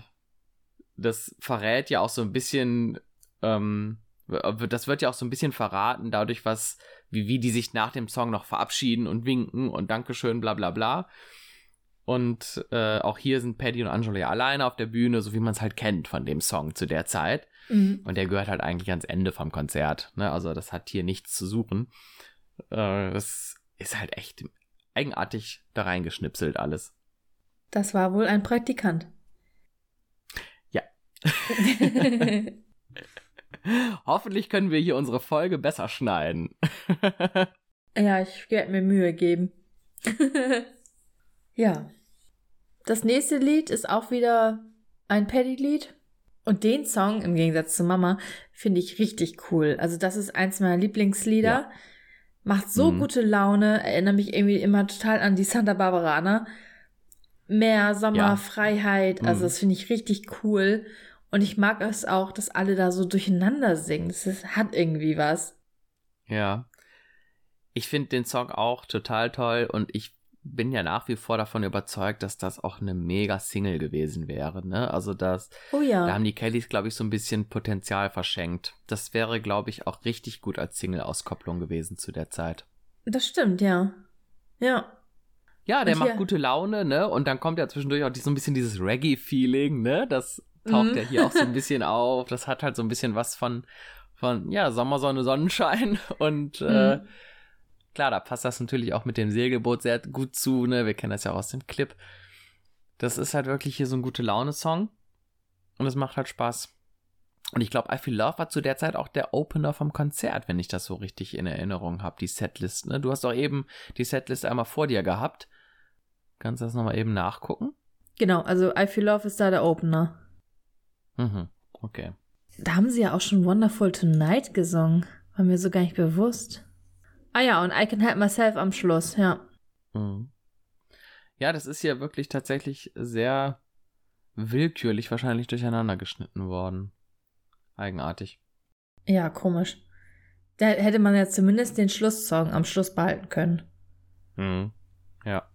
das verrät ja auch so ein bisschen, ähm, das wird ja auch so ein bisschen verraten, dadurch, was wie, wie die sich nach dem Song noch verabschieden und winken und Dankeschön, bla bla bla. Und äh, auch hier sind Paddy und Angelo ja alleine auf der Bühne, so wie man es halt kennt von dem Song zu der Zeit. Mhm. Und der gehört halt eigentlich ans Ende vom Konzert. Ne? Also das hat hier nichts zu suchen. Äh, das ist halt echt eigenartig da reingeschnipselt alles. Das war wohl ein Praktikant. Ja. Hoffentlich können wir hier unsere Folge besser schneiden. ja, ich werde mir Mühe geben. ja. Das nächste Lied ist auch wieder ein Paddy-Lied. Und den Song, im Gegensatz zu Mama, finde ich richtig cool. Also, das ist eins meiner Lieblingslieder. Ja. Macht so mhm. gute Laune, erinnert mich irgendwie immer total an die Santa Barbaraner. Meer, Sommer, ja. Freiheit, also mhm. das finde ich richtig cool. Und ich mag es auch, dass alle da so durcheinander singen. Das hat irgendwie was. Ja. Ich finde den Song auch total toll und ich bin ja nach wie vor davon überzeugt, dass das auch eine mega Single gewesen wäre. Ne? Also das, oh ja. da haben die Kellys, glaube ich, so ein bisschen Potenzial verschenkt. Das wäre, glaube ich, auch richtig gut als Single-Auskopplung gewesen zu der Zeit. Das stimmt, ja. Ja. Ja, der macht gute Laune, ne? Und dann kommt ja zwischendurch auch so ein bisschen dieses Reggae-Feeling, ne? Das taucht mhm. ja hier auch so ein bisschen auf. Das hat halt so ein bisschen was von, von ja, Sommersonne, Sonnenschein und äh, mhm. äh, Klar, da passt das natürlich auch mit dem Segelboot sehr gut zu, ne? Wir kennen das ja auch aus dem Clip. Das ist halt wirklich hier so ein gute Laune-Song. Und es macht halt Spaß. Und ich glaube, I Feel Love war zu der Zeit auch der Opener vom Konzert, wenn ich das so richtig in Erinnerung habe, die Setlist. Ne? Du hast doch eben die Setlist einmal vor dir gehabt. Kannst du das nochmal eben nachgucken? Genau, also I Feel Love ist da der Opener. Mhm, okay. Da haben sie ja auch schon Wonderful Tonight gesungen. War mir so gar nicht bewusst. Ah ja, und I Can Help Myself am Schluss, ja. Mhm. Ja, das ist ja wirklich tatsächlich sehr willkürlich wahrscheinlich durcheinander geschnitten worden. Eigenartig. Ja, komisch. Da hätte man ja zumindest den Schlusssong am Schluss behalten können. Mhm. Ja.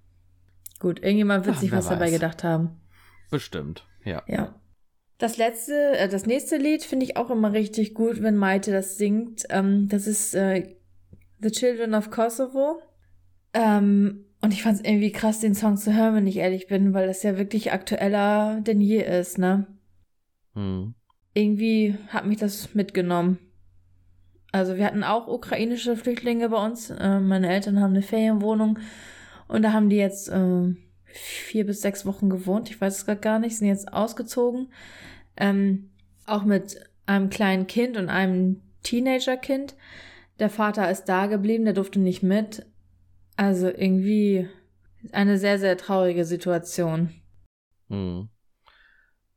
Gut, irgendjemand wird Ach, sich was weiß. dabei gedacht haben. Bestimmt, ja. Ja. Das letzte, äh, das nächste Lied finde ich auch immer richtig gut, wenn Maite das singt. Ähm, das ist äh, The Children of Kosovo. Ähm, und ich fand es irgendwie krass, den Song zu hören, wenn ich ehrlich bin, weil das ja wirklich aktueller denn je ist, ne? Hm. Irgendwie hat mich das mitgenommen. Also wir hatten auch ukrainische Flüchtlinge bei uns. Äh, meine Eltern haben eine Ferienwohnung und da haben die jetzt äh, vier bis sechs Wochen gewohnt. Ich weiß es gerade gar nicht, sind jetzt ausgezogen. Ähm, auch mit einem kleinen Kind und einem Teenagerkind. Der Vater ist da geblieben, der durfte nicht mit. Also irgendwie eine sehr, sehr traurige Situation. Hm.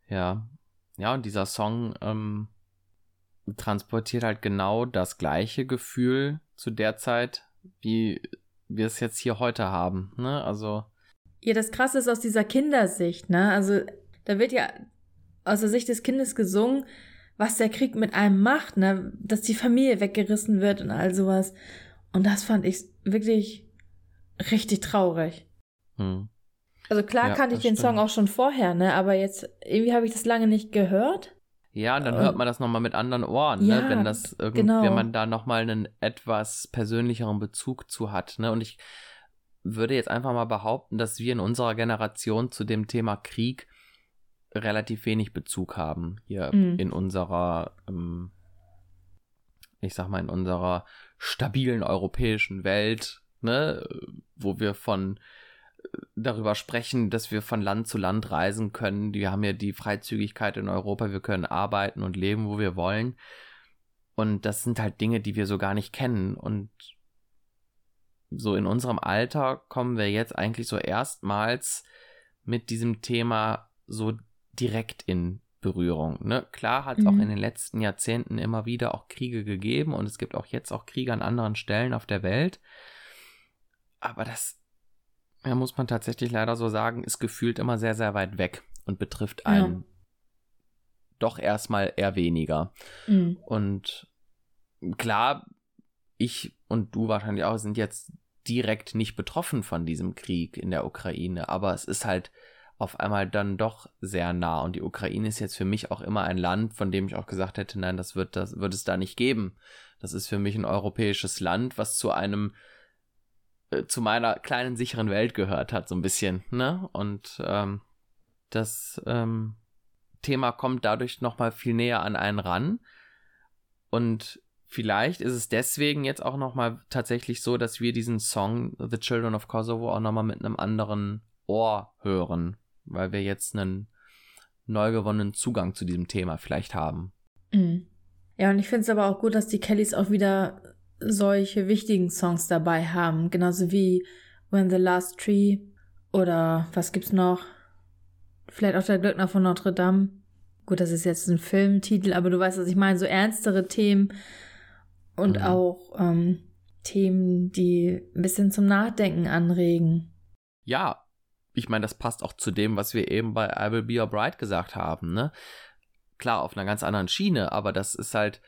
Ja. Ja, und dieser Song ähm, transportiert halt genau das gleiche Gefühl zu der Zeit, wie wir es jetzt hier heute haben. Ne? Also. Ja, das Krasse ist aus dieser Kindersicht, ne? Also, da wird ja aus der Sicht des Kindes gesungen, was der Krieg mit einem macht, ne? Dass die Familie weggerissen wird und all sowas. Und das fand ich wirklich richtig traurig. Hm. Also klar ja, kannte ich den stimmt. Song auch schon vorher, ne? Aber jetzt irgendwie habe ich das lange nicht gehört. Ja, und dann hört man das nochmal mit anderen Ohren, ne? ja, ne? Wenn das irgendwie, genau. wenn man da nochmal einen etwas persönlicheren Bezug zu hat, ne? Und ich würde jetzt einfach mal behaupten, dass wir in unserer Generation zu dem Thema Krieg relativ wenig Bezug haben hier mhm. in unserer, ähm, ich sag mal, in unserer stabilen europäischen Welt, ne, wo wir von äh, darüber sprechen, dass wir von Land zu Land reisen können. Wir haben ja die Freizügigkeit in Europa, wir können arbeiten und leben, wo wir wollen. Und das sind halt Dinge, die wir so gar nicht kennen. Und so in unserem Alter kommen wir jetzt eigentlich so erstmals mit diesem Thema so direkt in Berührung. Ne? Klar hat es mhm. auch in den letzten Jahrzehnten immer wieder auch Kriege gegeben und es gibt auch jetzt auch Kriege an anderen Stellen auf der Welt. Aber das, ja, muss man tatsächlich leider so sagen, ist gefühlt immer sehr, sehr weit weg und betrifft einen ja. doch erstmal eher weniger. Mhm. Und klar, ich und du wahrscheinlich auch sind jetzt direkt nicht betroffen von diesem Krieg in der Ukraine, aber es ist halt auf einmal dann doch sehr nah. Und die Ukraine ist jetzt für mich auch immer ein Land, von dem ich auch gesagt hätte, nein, das wird, das wird es da nicht geben. Das ist für mich ein europäisches Land, was zu einem, äh, zu meiner kleinen sicheren Welt gehört hat, so ein bisschen, ne? Und ähm, das ähm, Thema kommt dadurch nochmal viel näher an einen ran. Und vielleicht ist es deswegen jetzt auch nochmal tatsächlich so, dass wir diesen Song The Children of Kosovo auch nochmal mit einem anderen Ohr hören weil wir jetzt einen neu gewonnenen Zugang zu diesem Thema vielleicht haben. Mhm. Ja, und ich finde es aber auch gut, dass die Kellys auch wieder solche wichtigen Songs dabei haben, genauso wie When the Last Tree oder was gibt's noch? Vielleicht auch der Glöckner von Notre Dame. Gut, das ist jetzt ein Filmtitel, aber du weißt, was ich meine, so ernstere Themen und mhm. auch ähm, Themen, die ein bisschen zum Nachdenken anregen. Ja, ich meine, das passt auch zu dem, was wir eben bei I Will Be Your Bride gesagt haben, ne? klar auf einer ganz anderen Schiene, aber das ist halt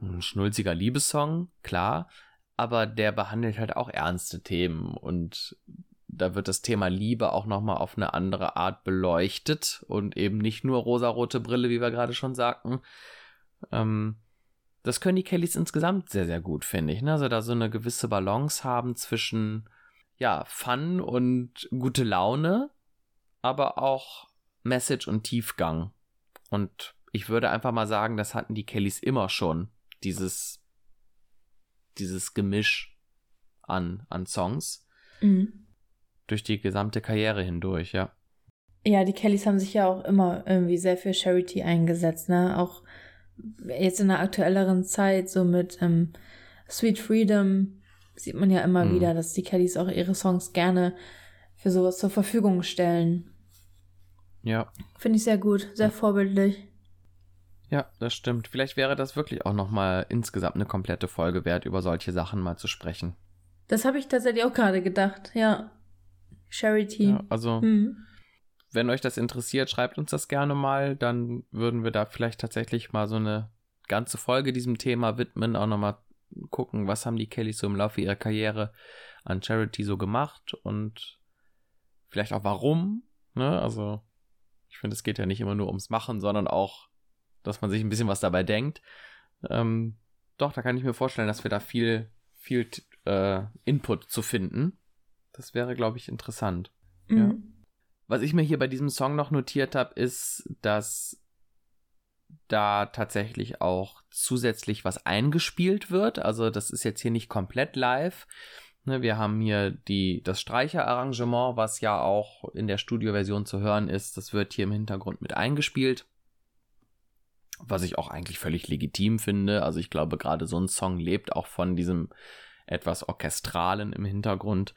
ein schnulziger Liebessong, klar, aber der behandelt halt auch ernste Themen und da wird das Thema Liebe auch nochmal auf eine andere Art beleuchtet und eben nicht nur rosarote Brille, wie wir gerade schon sagten. Ähm, das können die Kellys insgesamt sehr, sehr gut, finde ich. Ne? Also da so eine gewisse Balance haben zwischen, ja, Fun und gute Laune, aber auch Message und Tiefgang. Und ich würde einfach mal sagen, das hatten die Kellys immer schon. Dieses, dieses Gemisch an, an Songs. Mhm. Durch die gesamte Karriere hindurch, ja. Ja, die Kellys haben sich ja auch immer irgendwie sehr für Charity eingesetzt, ne? Auch jetzt in der aktuelleren Zeit, so mit ähm, Sweet Freedom, sieht man ja immer mhm. wieder, dass die Kellys auch ihre Songs gerne für sowas zur Verfügung stellen. Ja. Finde ich sehr gut, sehr vorbildlich. Ja, das stimmt. Vielleicht wäre das wirklich auch nochmal insgesamt eine komplette Folge wert, über solche Sachen mal zu sprechen. Das habe ich tatsächlich auch gerade gedacht, ja. Charity. Ja, also, mhm. wenn euch das interessiert, schreibt uns das gerne mal. Dann würden wir da vielleicht tatsächlich mal so eine ganze Folge diesem Thema widmen. Auch nochmal gucken, was haben die Kellys so im Laufe ihrer Karriere an Charity so gemacht und vielleicht auch warum. Ne? Also, ich finde, es geht ja nicht immer nur ums Machen, sondern auch dass man sich ein bisschen was dabei denkt. Ähm, doch, da kann ich mir vorstellen, dass wir da viel, viel äh, Input zu finden. Das wäre, glaube ich, interessant. Mhm. Ja. Was ich mir hier bei diesem Song noch notiert habe, ist, dass da tatsächlich auch zusätzlich was eingespielt wird. Also das ist jetzt hier nicht komplett live. Ne, wir haben hier die, das Streicherarrangement, was ja auch in der Studioversion zu hören ist. Das wird hier im Hintergrund mit eingespielt was ich auch eigentlich völlig legitim finde. Also ich glaube, gerade so ein Song lebt auch von diesem etwas Orchestralen im Hintergrund.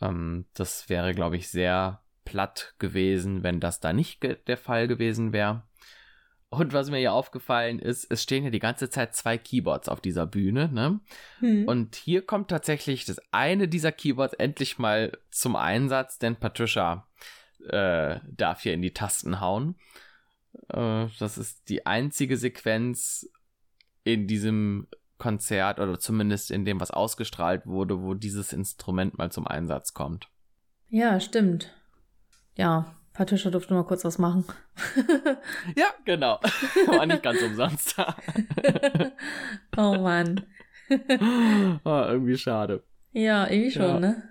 Ähm, das wäre, glaube ich, sehr platt gewesen, wenn das da nicht der Fall gewesen wäre. Und was mir hier aufgefallen ist, es stehen ja die ganze Zeit zwei Keyboards auf dieser Bühne, ne? Hm. Und hier kommt tatsächlich das eine dieser Keyboards endlich mal zum Einsatz, denn Patricia äh, darf hier in die Tasten hauen. Äh, das ist die einzige Sequenz in diesem Konzert oder zumindest in dem, was ausgestrahlt wurde, wo dieses Instrument mal zum Einsatz kommt. Ja, stimmt. Ja, Patricia durfte mal kurz was machen. ja, genau. War nicht ganz umsonst. oh Mann. oh, irgendwie schade. Ja, irgendwie schon, ja. ne?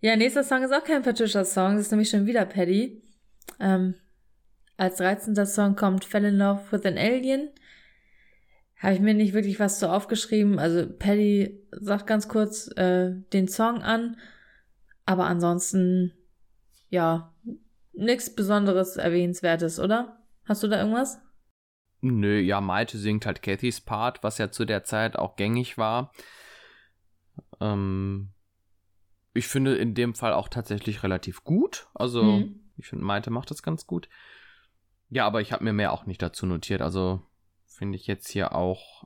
Ja, nächster Song ist auch kein Patricia-Song, das ist nämlich schon wieder Paddy. Ähm, als 13. Song kommt Fell in Love with an Alien. Habe ich mir nicht wirklich was so aufgeschrieben. Also Paddy sagt ganz kurz äh, den Song an. Aber ansonsten, ja, nichts Besonderes Erwähnenswertes, oder? Hast du da irgendwas? Nö, ja, Malte singt halt Cathys Part, was ja zu der Zeit auch gängig war. Ähm, ich finde in dem Fall auch tatsächlich relativ gut. Also, mhm. ich finde, Malte macht das ganz gut. Ja, aber ich habe mir mehr auch nicht dazu notiert. Also finde ich jetzt hier auch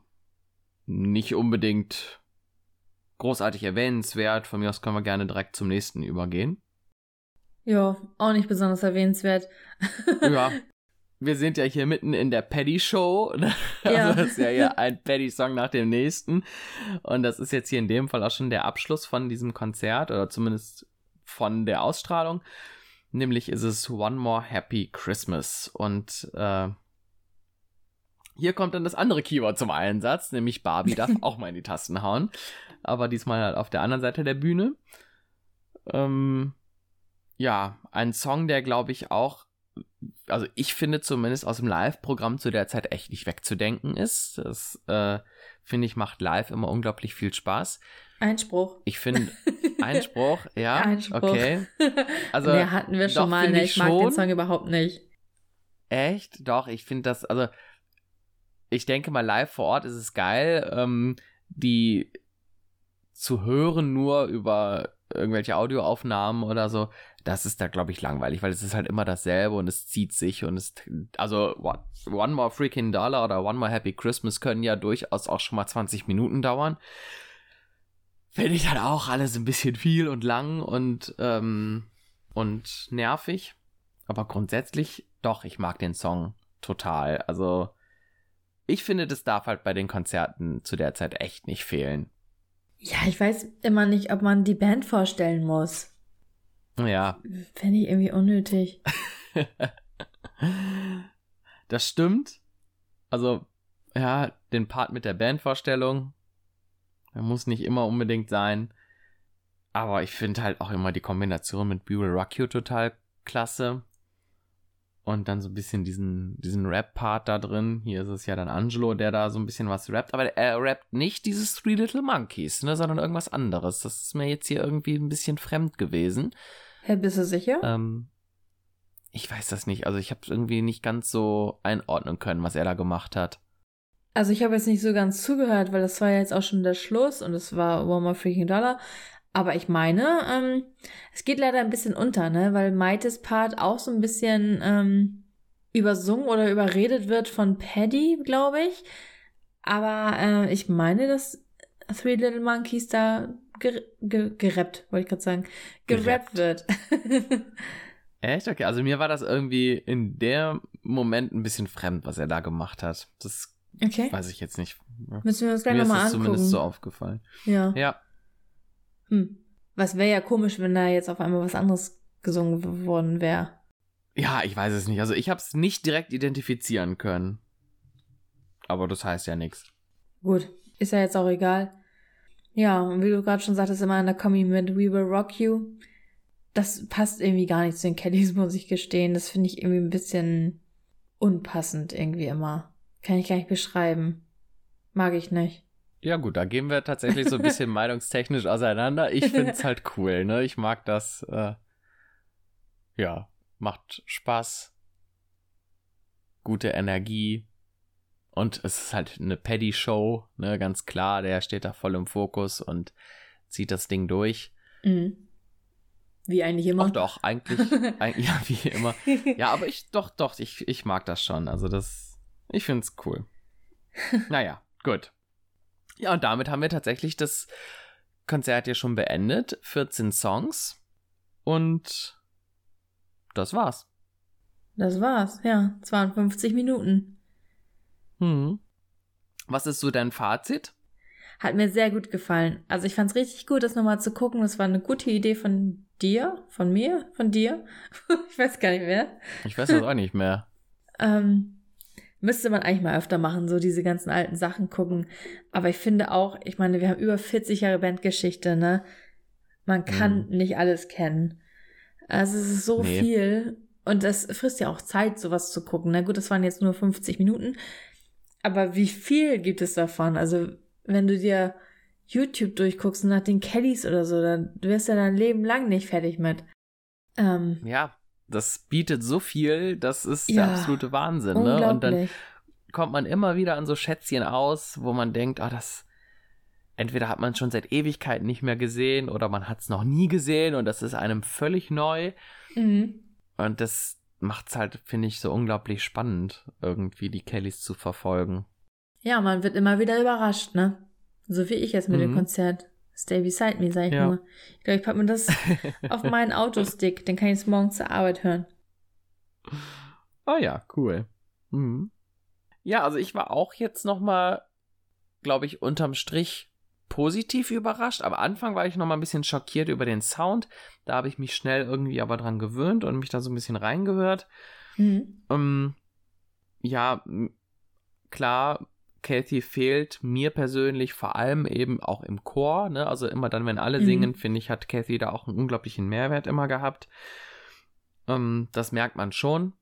nicht unbedingt großartig erwähnenswert. Von mir aus können wir gerne direkt zum nächsten übergehen. Ja, auch nicht besonders erwähnenswert. ja. Wir sind ja hier mitten in der Paddy-Show. Also ja. das ist ja hier ein Paddy-Song nach dem nächsten. Und das ist jetzt hier in dem Fall auch schon der Abschluss von diesem Konzert oder zumindest von der Ausstrahlung. Nämlich ist es One More Happy Christmas. Und äh, hier kommt dann das andere Keyword zum Einsatz, nämlich Barbie darf auch mal in die Tasten hauen. Aber diesmal halt auf der anderen Seite der Bühne. Ähm, ja, ein Song, der glaube ich auch, also ich finde zumindest aus dem Live-Programm zu der Zeit echt nicht wegzudenken ist. Das äh, finde ich macht live immer unglaublich viel Spaß. Einspruch. Ich finde, Einspruch, ja. Einspruch. Okay. Also, den hatten wir schon doch, mal, ne? Ich, ich mag den Song überhaupt nicht. Echt? Doch, ich finde das, also, ich denke mal, live vor Ort ist es geil, ähm, die zu hören nur über irgendwelche Audioaufnahmen oder so, das ist da, glaube ich, langweilig, weil es ist halt immer dasselbe und es zieht sich und es, also, One More Freaking Dollar oder One More Happy Christmas können ja durchaus auch schon mal 20 Minuten dauern finde ich dann auch alles ein bisschen viel und lang und, ähm, und nervig. Aber grundsätzlich doch, ich mag den Song total. Also ich finde, das darf halt bei den Konzerten zu der Zeit echt nicht fehlen. Ja, ich weiß immer nicht, ob man die Band vorstellen muss. Ja. Fände ich irgendwie unnötig. das stimmt. Also, ja, den Part mit der Bandvorstellung, der muss nicht immer unbedingt sein. Aber ich finde halt auch immer die Kombination mit Will Rock You total klasse. Und dann so ein bisschen diesen, diesen Rap-Part da drin. Hier ist es ja dann Angelo, der da so ein bisschen was rappt. Aber er rappt nicht dieses Three Little Monkeys, ne, sondern irgendwas anderes. Das ist mir jetzt hier irgendwie ein bisschen fremd gewesen. Hä, bist du sicher? Ähm, ich weiß das nicht. Also ich habe es irgendwie nicht ganz so einordnen können, was er da gemacht hat. Also ich habe jetzt nicht so ganz zugehört, weil das war ja jetzt auch schon der Schluss und es war One More Freaking Dollar. Aber ich meine, ähm, es geht leider ein bisschen unter, ne? Weil Maites Part auch so ein bisschen ähm, übersungen oder überredet wird von Paddy, glaube ich. Aber äh, ich meine, dass Three Little Monkeys da ger ge gerappt, wollte ich gerade sagen, gerappt, gerappt wird. Echt? Okay, also mir war das irgendwie in der Moment ein bisschen fremd, was er da gemacht hat. Das okay. weiß ich jetzt nicht. Müssen wir uns gleich nochmal angucken. Mir ist zumindest so aufgefallen. Ja. Ja. Hm. Was wäre ja komisch, wenn da jetzt auf einmal was anderes gesungen worden wäre. Ja, ich weiß es nicht. Also ich habe es nicht direkt identifizieren können. Aber das heißt ja nichts. Gut, ist ja jetzt auch egal. Ja, und wie du gerade schon sagtest, immer in der Kommi mit We Will Rock You. Das passt irgendwie gar nicht zu den Kellys, muss ich gestehen. Das finde ich irgendwie ein bisschen unpassend irgendwie immer. Kann ich gar nicht beschreiben. Mag ich nicht. Ja, gut, da gehen wir tatsächlich so ein bisschen meinungstechnisch auseinander. Ich finde es halt cool, ne? Ich mag das. Äh, ja, macht Spaß. Gute Energie. Und es ist halt eine Paddy-Show, ne? Ganz klar, der steht da voll im Fokus und zieht das Ding durch. Mhm. Wie eigentlich immer. Ach doch, eigentlich, eigentlich ja, wie immer. Ja, aber ich, doch, doch, ich, ich mag das schon. Also das, ich finde es cool. Naja, gut. Ja, und damit haben wir tatsächlich das Konzert ja schon beendet. 14 Songs. Und das war's. Das war's, ja. 52 Minuten. Hm. Was ist so dein Fazit? Hat mir sehr gut gefallen. Also ich fand's richtig gut, das nochmal zu gucken. Das war eine gute Idee von dir, von mir, von dir. ich weiß gar nicht mehr. Ich weiß das auch nicht mehr. ähm, Müsste man eigentlich mal öfter machen, so diese ganzen alten Sachen gucken. Aber ich finde auch, ich meine, wir haben über 40 Jahre Bandgeschichte, ne? Man kann mhm. nicht alles kennen. Also es ist so nee. viel. Und das frisst ja auch Zeit, sowas zu gucken. Na gut, das waren jetzt nur 50 Minuten. Aber wie viel gibt es davon? Also, wenn du dir YouTube durchguckst nach den Kellys oder so, dann wirst du ja dein Leben lang nicht fertig mit. Ähm, ja, das bietet so viel, das ist ja, der absolute Wahnsinn. Ne? Und dann kommt man immer wieder an so Schätzchen aus, wo man denkt, ah, das entweder hat man schon seit Ewigkeiten nicht mehr gesehen oder man hat es noch nie gesehen und das ist einem völlig neu. Mhm. Und das macht es halt, finde ich, so unglaublich spannend, irgendwie die Kellys zu verfolgen. Ja, man wird immer wieder überrascht, ne? So wie ich jetzt mit mhm. dem Konzert. Stay beside me, sag ich ja. nur. Ich glaube, ich packe mir das auf meinen Autostick, den kann ich morgen zur Arbeit hören. Oh ja, cool. Mhm. Ja, also ich war auch jetzt noch mal, glaube ich, unterm Strich positiv überrascht. Am Anfang war ich noch mal ein bisschen schockiert über den Sound. Da habe ich mich schnell irgendwie aber dran gewöhnt und mich da so ein bisschen reingehört. Mhm. Ähm, ja, klar, Kathy fehlt mir persönlich vor allem eben auch im Chor. Ne? Also immer dann, wenn alle mhm. singen, finde ich, hat Kathy da auch einen unglaublichen Mehrwert immer gehabt. Ähm, das merkt man schon.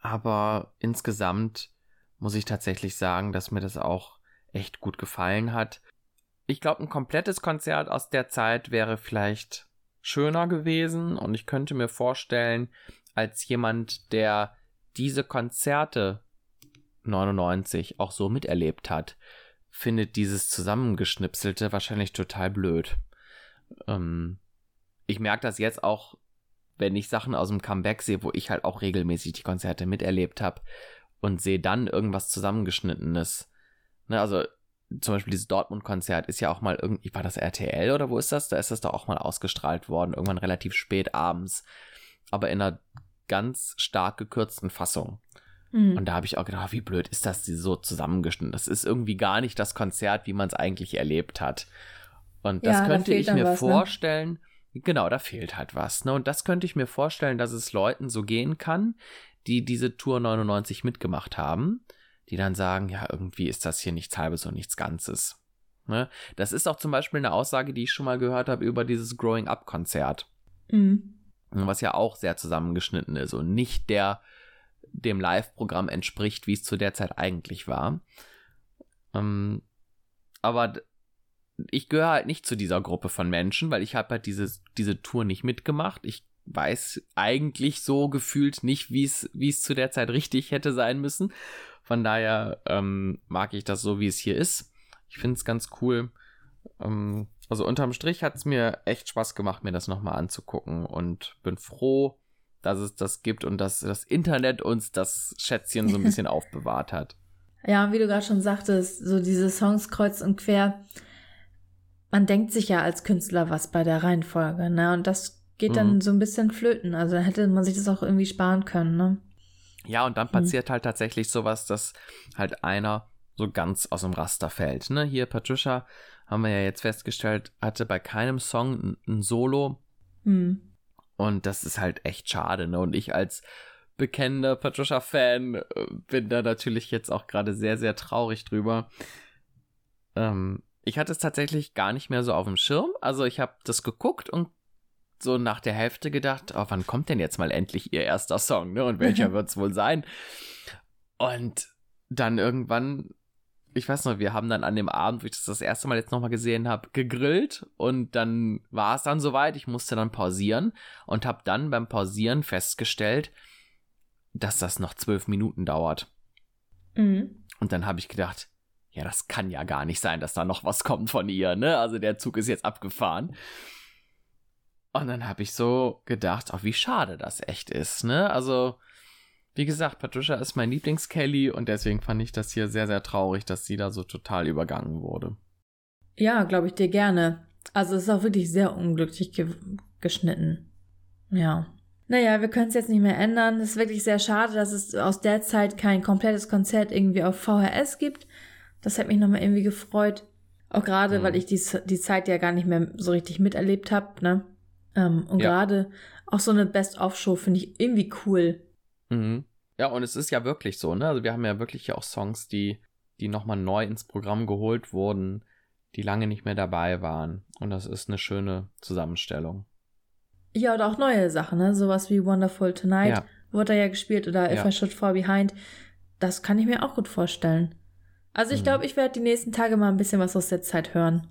Aber insgesamt muss ich tatsächlich sagen, dass mir das auch echt gut gefallen hat. Ich glaube, ein komplettes Konzert aus der Zeit wäre vielleicht schöner gewesen und ich könnte mir vorstellen, als jemand, der diese Konzerte 99 auch so miterlebt hat, findet dieses Zusammengeschnipselte wahrscheinlich total blöd. Ähm, ich merke das jetzt auch, wenn ich Sachen aus dem Comeback sehe, wo ich halt auch regelmäßig die Konzerte miterlebt habe und sehe dann irgendwas zusammengeschnittenes. Ne, also zum Beispiel dieses Dortmund-Konzert ist ja auch mal irgendwie, war das RTL oder wo ist das? Da ist das doch auch mal ausgestrahlt worden, irgendwann relativ spät abends, aber in einer ganz stark gekürzten Fassung. Mhm. Und da habe ich auch gedacht, wie blöd ist das so zusammengeschnitten. Das ist irgendwie gar nicht das Konzert, wie man es eigentlich erlebt hat. Und das ja, könnte da ich mir was, ne? vorstellen. Ne? Genau, da fehlt halt was. Ne? Und das könnte ich mir vorstellen, dass es Leuten so gehen kann, die diese Tour 99 mitgemacht haben, die dann sagen, ja, irgendwie ist das hier nichts Halbes und nichts Ganzes. Ne? Das ist auch zum Beispiel eine Aussage, die ich schon mal gehört habe über dieses Growing Up-Konzert. Mhm. Was ja auch sehr zusammengeschnitten ist und nicht der dem Live-Programm entspricht, wie es zu der Zeit eigentlich war. Ähm, aber ich gehöre halt nicht zu dieser Gruppe von Menschen, weil ich habe halt diese, diese Tour nicht mitgemacht. Ich weiß eigentlich so gefühlt nicht, wie es wie es zu der Zeit richtig hätte sein müssen. Von daher ähm, mag ich das so, wie es hier ist. Ich finde es ganz cool. Ähm, also unterm Strich hat es mir echt Spaß gemacht, mir das nochmal anzugucken und bin froh, dass es das gibt und dass das Internet uns das Schätzchen so ein bisschen aufbewahrt hat. Ja, wie du gerade schon sagtest, so diese Songs kreuz und quer, man denkt sich ja als Künstler was bei der Reihenfolge, ne? Und das geht dann mhm. so ein bisschen flöten. Also hätte man sich das auch irgendwie sparen können, ne? Ja, und dann mhm. passiert mhm. halt tatsächlich sowas, dass halt einer so ganz aus dem Raster fällt. Ne? Hier Patricia, haben wir ja jetzt festgestellt, hatte bei keinem Song ein, ein Solo. Mhm. Und das ist halt echt schade, ne? Und ich als bekennender Patricia-Fan äh, bin da natürlich jetzt auch gerade sehr, sehr traurig drüber. Ähm, ich hatte es tatsächlich gar nicht mehr so auf dem Schirm. Also ich habe das geguckt und so nach der Hälfte gedacht, oh, wann kommt denn jetzt mal endlich ihr erster Song, ne? Und welcher wird es wohl sein? Und dann irgendwann ich weiß noch, wir haben dann an dem Abend, wo ich das das erste Mal jetzt nochmal gesehen habe, gegrillt und dann war es dann soweit. Ich musste dann pausieren und habe dann beim Pausieren festgestellt, dass das noch zwölf Minuten dauert. Mhm. Und dann habe ich gedacht, ja, das kann ja gar nicht sein, dass da noch was kommt von ihr, ne? Also der Zug ist jetzt abgefahren. Und dann habe ich so gedacht, oh, wie schade das echt ist, ne? Also wie gesagt, Patricia ist mein Lieblings-Kelly und deswegen fand ich das hier sehr, sehr traurig, dass sie da so total übergangen wurde. Ja, glaube ich dir gerne. Also es ist auch wirklich sehr unglücklich ge geschnitten. Ja. Naja, wir können es jetzt nicht mehr ändern. Es ist wirklich sehr schade, dass es aus der Zeit kein komplettes Konzert irgendwie auf VHS gibt. Das hat mich nochmal irgendwie gefreut. Auch gerade, mhm. weil ich die, die Zeit ja gar nicht mehr so richtig miterlebt habe, ne? Ähm, und ja. gerade auch so eine Best-of-Show finde ich irgendwie cool. Mhm. Ja, und es ist ja wirklich so, ne? Also wir haben ja wirklich auch Songs, die, die nochmal neu ins Programm geholt wurden, die lange nicht mehr dabei waren. Und das ist eine schöne Zusammenstellung. Ja, oder auch neue Sachen, ne? Sowas wie Wonderful Tonight ja. wurde ja gespielt oder If ja. I Should Fall Behind. Das kann ich mir auch gut vorstellen. Also ich mhm. glaube, ich werde die nächsten Tage mal ein bisschen was aus der Zeit hören.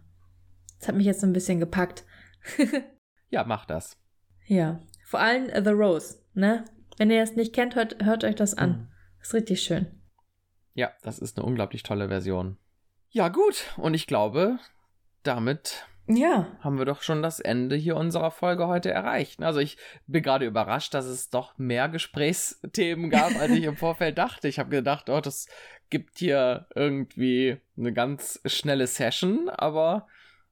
Das hat mich jetzt so ein bisschen gepackt. ja, mach das. Ja. Vor allem The Rose, ne? Wenn ihr es nicht kennt, hört, hört euch das an. Mhm. Ist richtig schön. Ja, das ist eine unglaublich tolle Version. Ja, gut. Und ich glaube, damit ja. haben wir doch schon das Ende hier unserer Folge heute erreicht. Also ich bin gerade überrascht, dass es doch mehr Gesprächsthemen gab, als ich im Vorfeld dachte. Ich habe gedacht, oh, das gibt hier irgendwie eine ganz schnelle Session, aber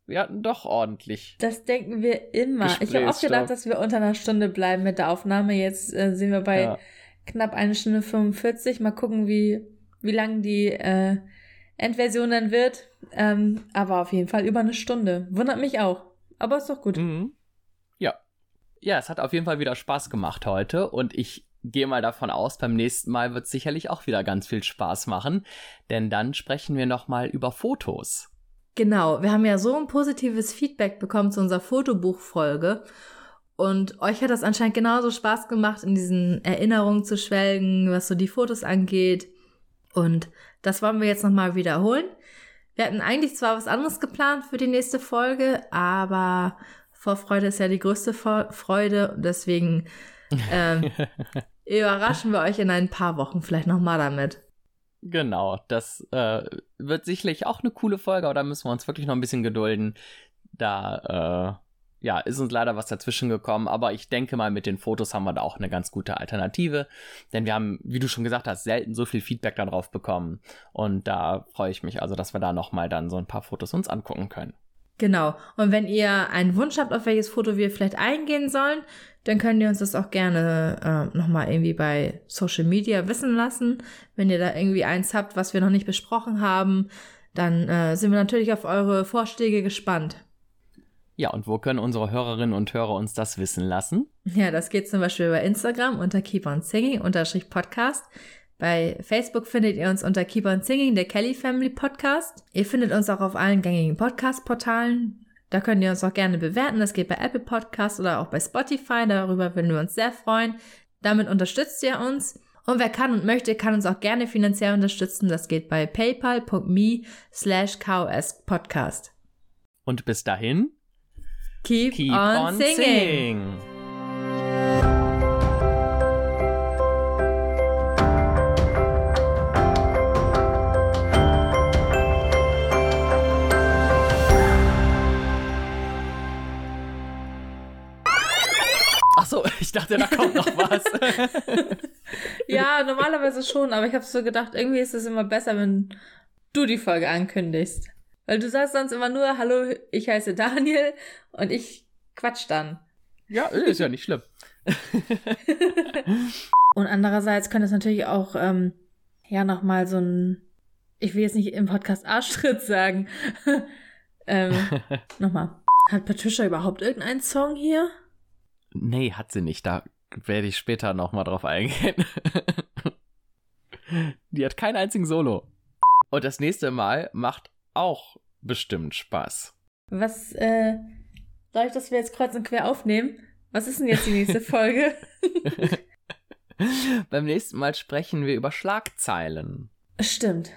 wir hatten doch ordentlich. Das denken wir immer. Ich habe auch gedacht, dass wir unter einer Stunde bleiben mit der Aufnahme. Jetzt äh, sind wir bei ja. knapp eine Stunde 45. Mal gucken, wie, wie lang die äh, Endversion dann wird. Ähm, aber auf jeden Fall über eine Stunde. Wundert mich auch. Aber ist doch gut. Mhm. Ja. Ja, es hat auf jeden Fall wieder Spaß gemacht heute und ich gehe mal davon aus, beim nächsten Mal wird es sicherlich auch wieder ganz viel Spaß machen, denn dann sprechen wir nochmal über Fotos. Genau, wir haben ja so ein positives Feedback bekommen zu unserer Fotobuchfolge. Und euch hat das anscheinend genauso Spaß gemacht, in diesen Erinnerungen zu schwelgen, was so die Fotos angeht. Und das wollen wir jetzt nochmal wiederholen. Wir hatten eigentlich zwar was anderes geplant für die nächste Folge, aber Vorfreude ist ja die größte Freude. Deswegen ähm, überraschen wir euch in ein paar Wochen vielleicht nochmal damit. Genau, das äh, wird sicherlich auch eine coole Folge, aber da müssen wir uns wirklich noch ein bisschen gedulden. Da äh, ja, ist uns leider was dazwischen gekommen, aber ich denke mal, mit den Fotos haben wir da auch eine ganz gute Alternative. Denn wir haben, wie du schon gesagt hast, selten so viel Feedback darauf bekommen. Und da freue ich mich also, dass wir da nochmal dann so ein paar Fotos uns angucken können. Genau. Und wenn ihr einen Wunsch habt, auf welches Foto wir vielleicht eingehen sollen, dann könnt ihr uns das auch gerne äh, nochmal irgendwie bei Social Media wissen lassen. Wenn ihr da irgendwie eins habt, was wir noch nicht besprochen haben, dann äh, sind wir natürlich auf eure Vorschläge gespannt. Ja, und wo können unsere Hörerinnen und Hörer uns das wissen lassen? Ja, das geht zum Beispiel bei Instagram unter Keep Bei Facebook findet ihr uns unter Keep on Singing, der Kelly Family Podcast. Ihr findet uns auch auf allen gängigen Podcast-Portalen. Da könnt ihr uns auch gerne bewerten. Das geht bei Apple Podcasts oder auch bei Spotify. Darüber würden wir uns sehr freuen. Damit unterstützt ihr uns. Und wer kann und möchte, kann uns auch gerne finanziell unterstützen. Das geht bei paypal.me slash Podcast. Und bis dahin, keep, keep on, on, singing. singing. So, ich dachte, da kommt noch was. ja, normalerweise schon, aber ich habe so gedacht, irgendwie ist es immer besser, wenn du die Folge ankündigst. Weil du sagst sonst immer nur, hallo, ich heiße Daniel und ich quatsch dann. Ja, ist ja nicht schlimm. und andererseits könnte es natürlich auch, ähm, ja, nochmal so ein, ich will jetzt nicht im Podcast Arschtritt sagen. ähm, nochmal. Hat Patricia überhaupt irgendeinen Song hier? Nee, hat sie nicht. Da werde ich später nochmal drauf eingehen. Die hat keinen einzigen Solo. Und das nächste Mal macht auch bestimmt Spaß. Was, äh, dadurch, dass wir jetzt kreuz und quer aufnehmen, was ist denn jetzt die nächste Folge? Beim nächsten Mal sprechen wir über Schlagzeilen. Stimmt.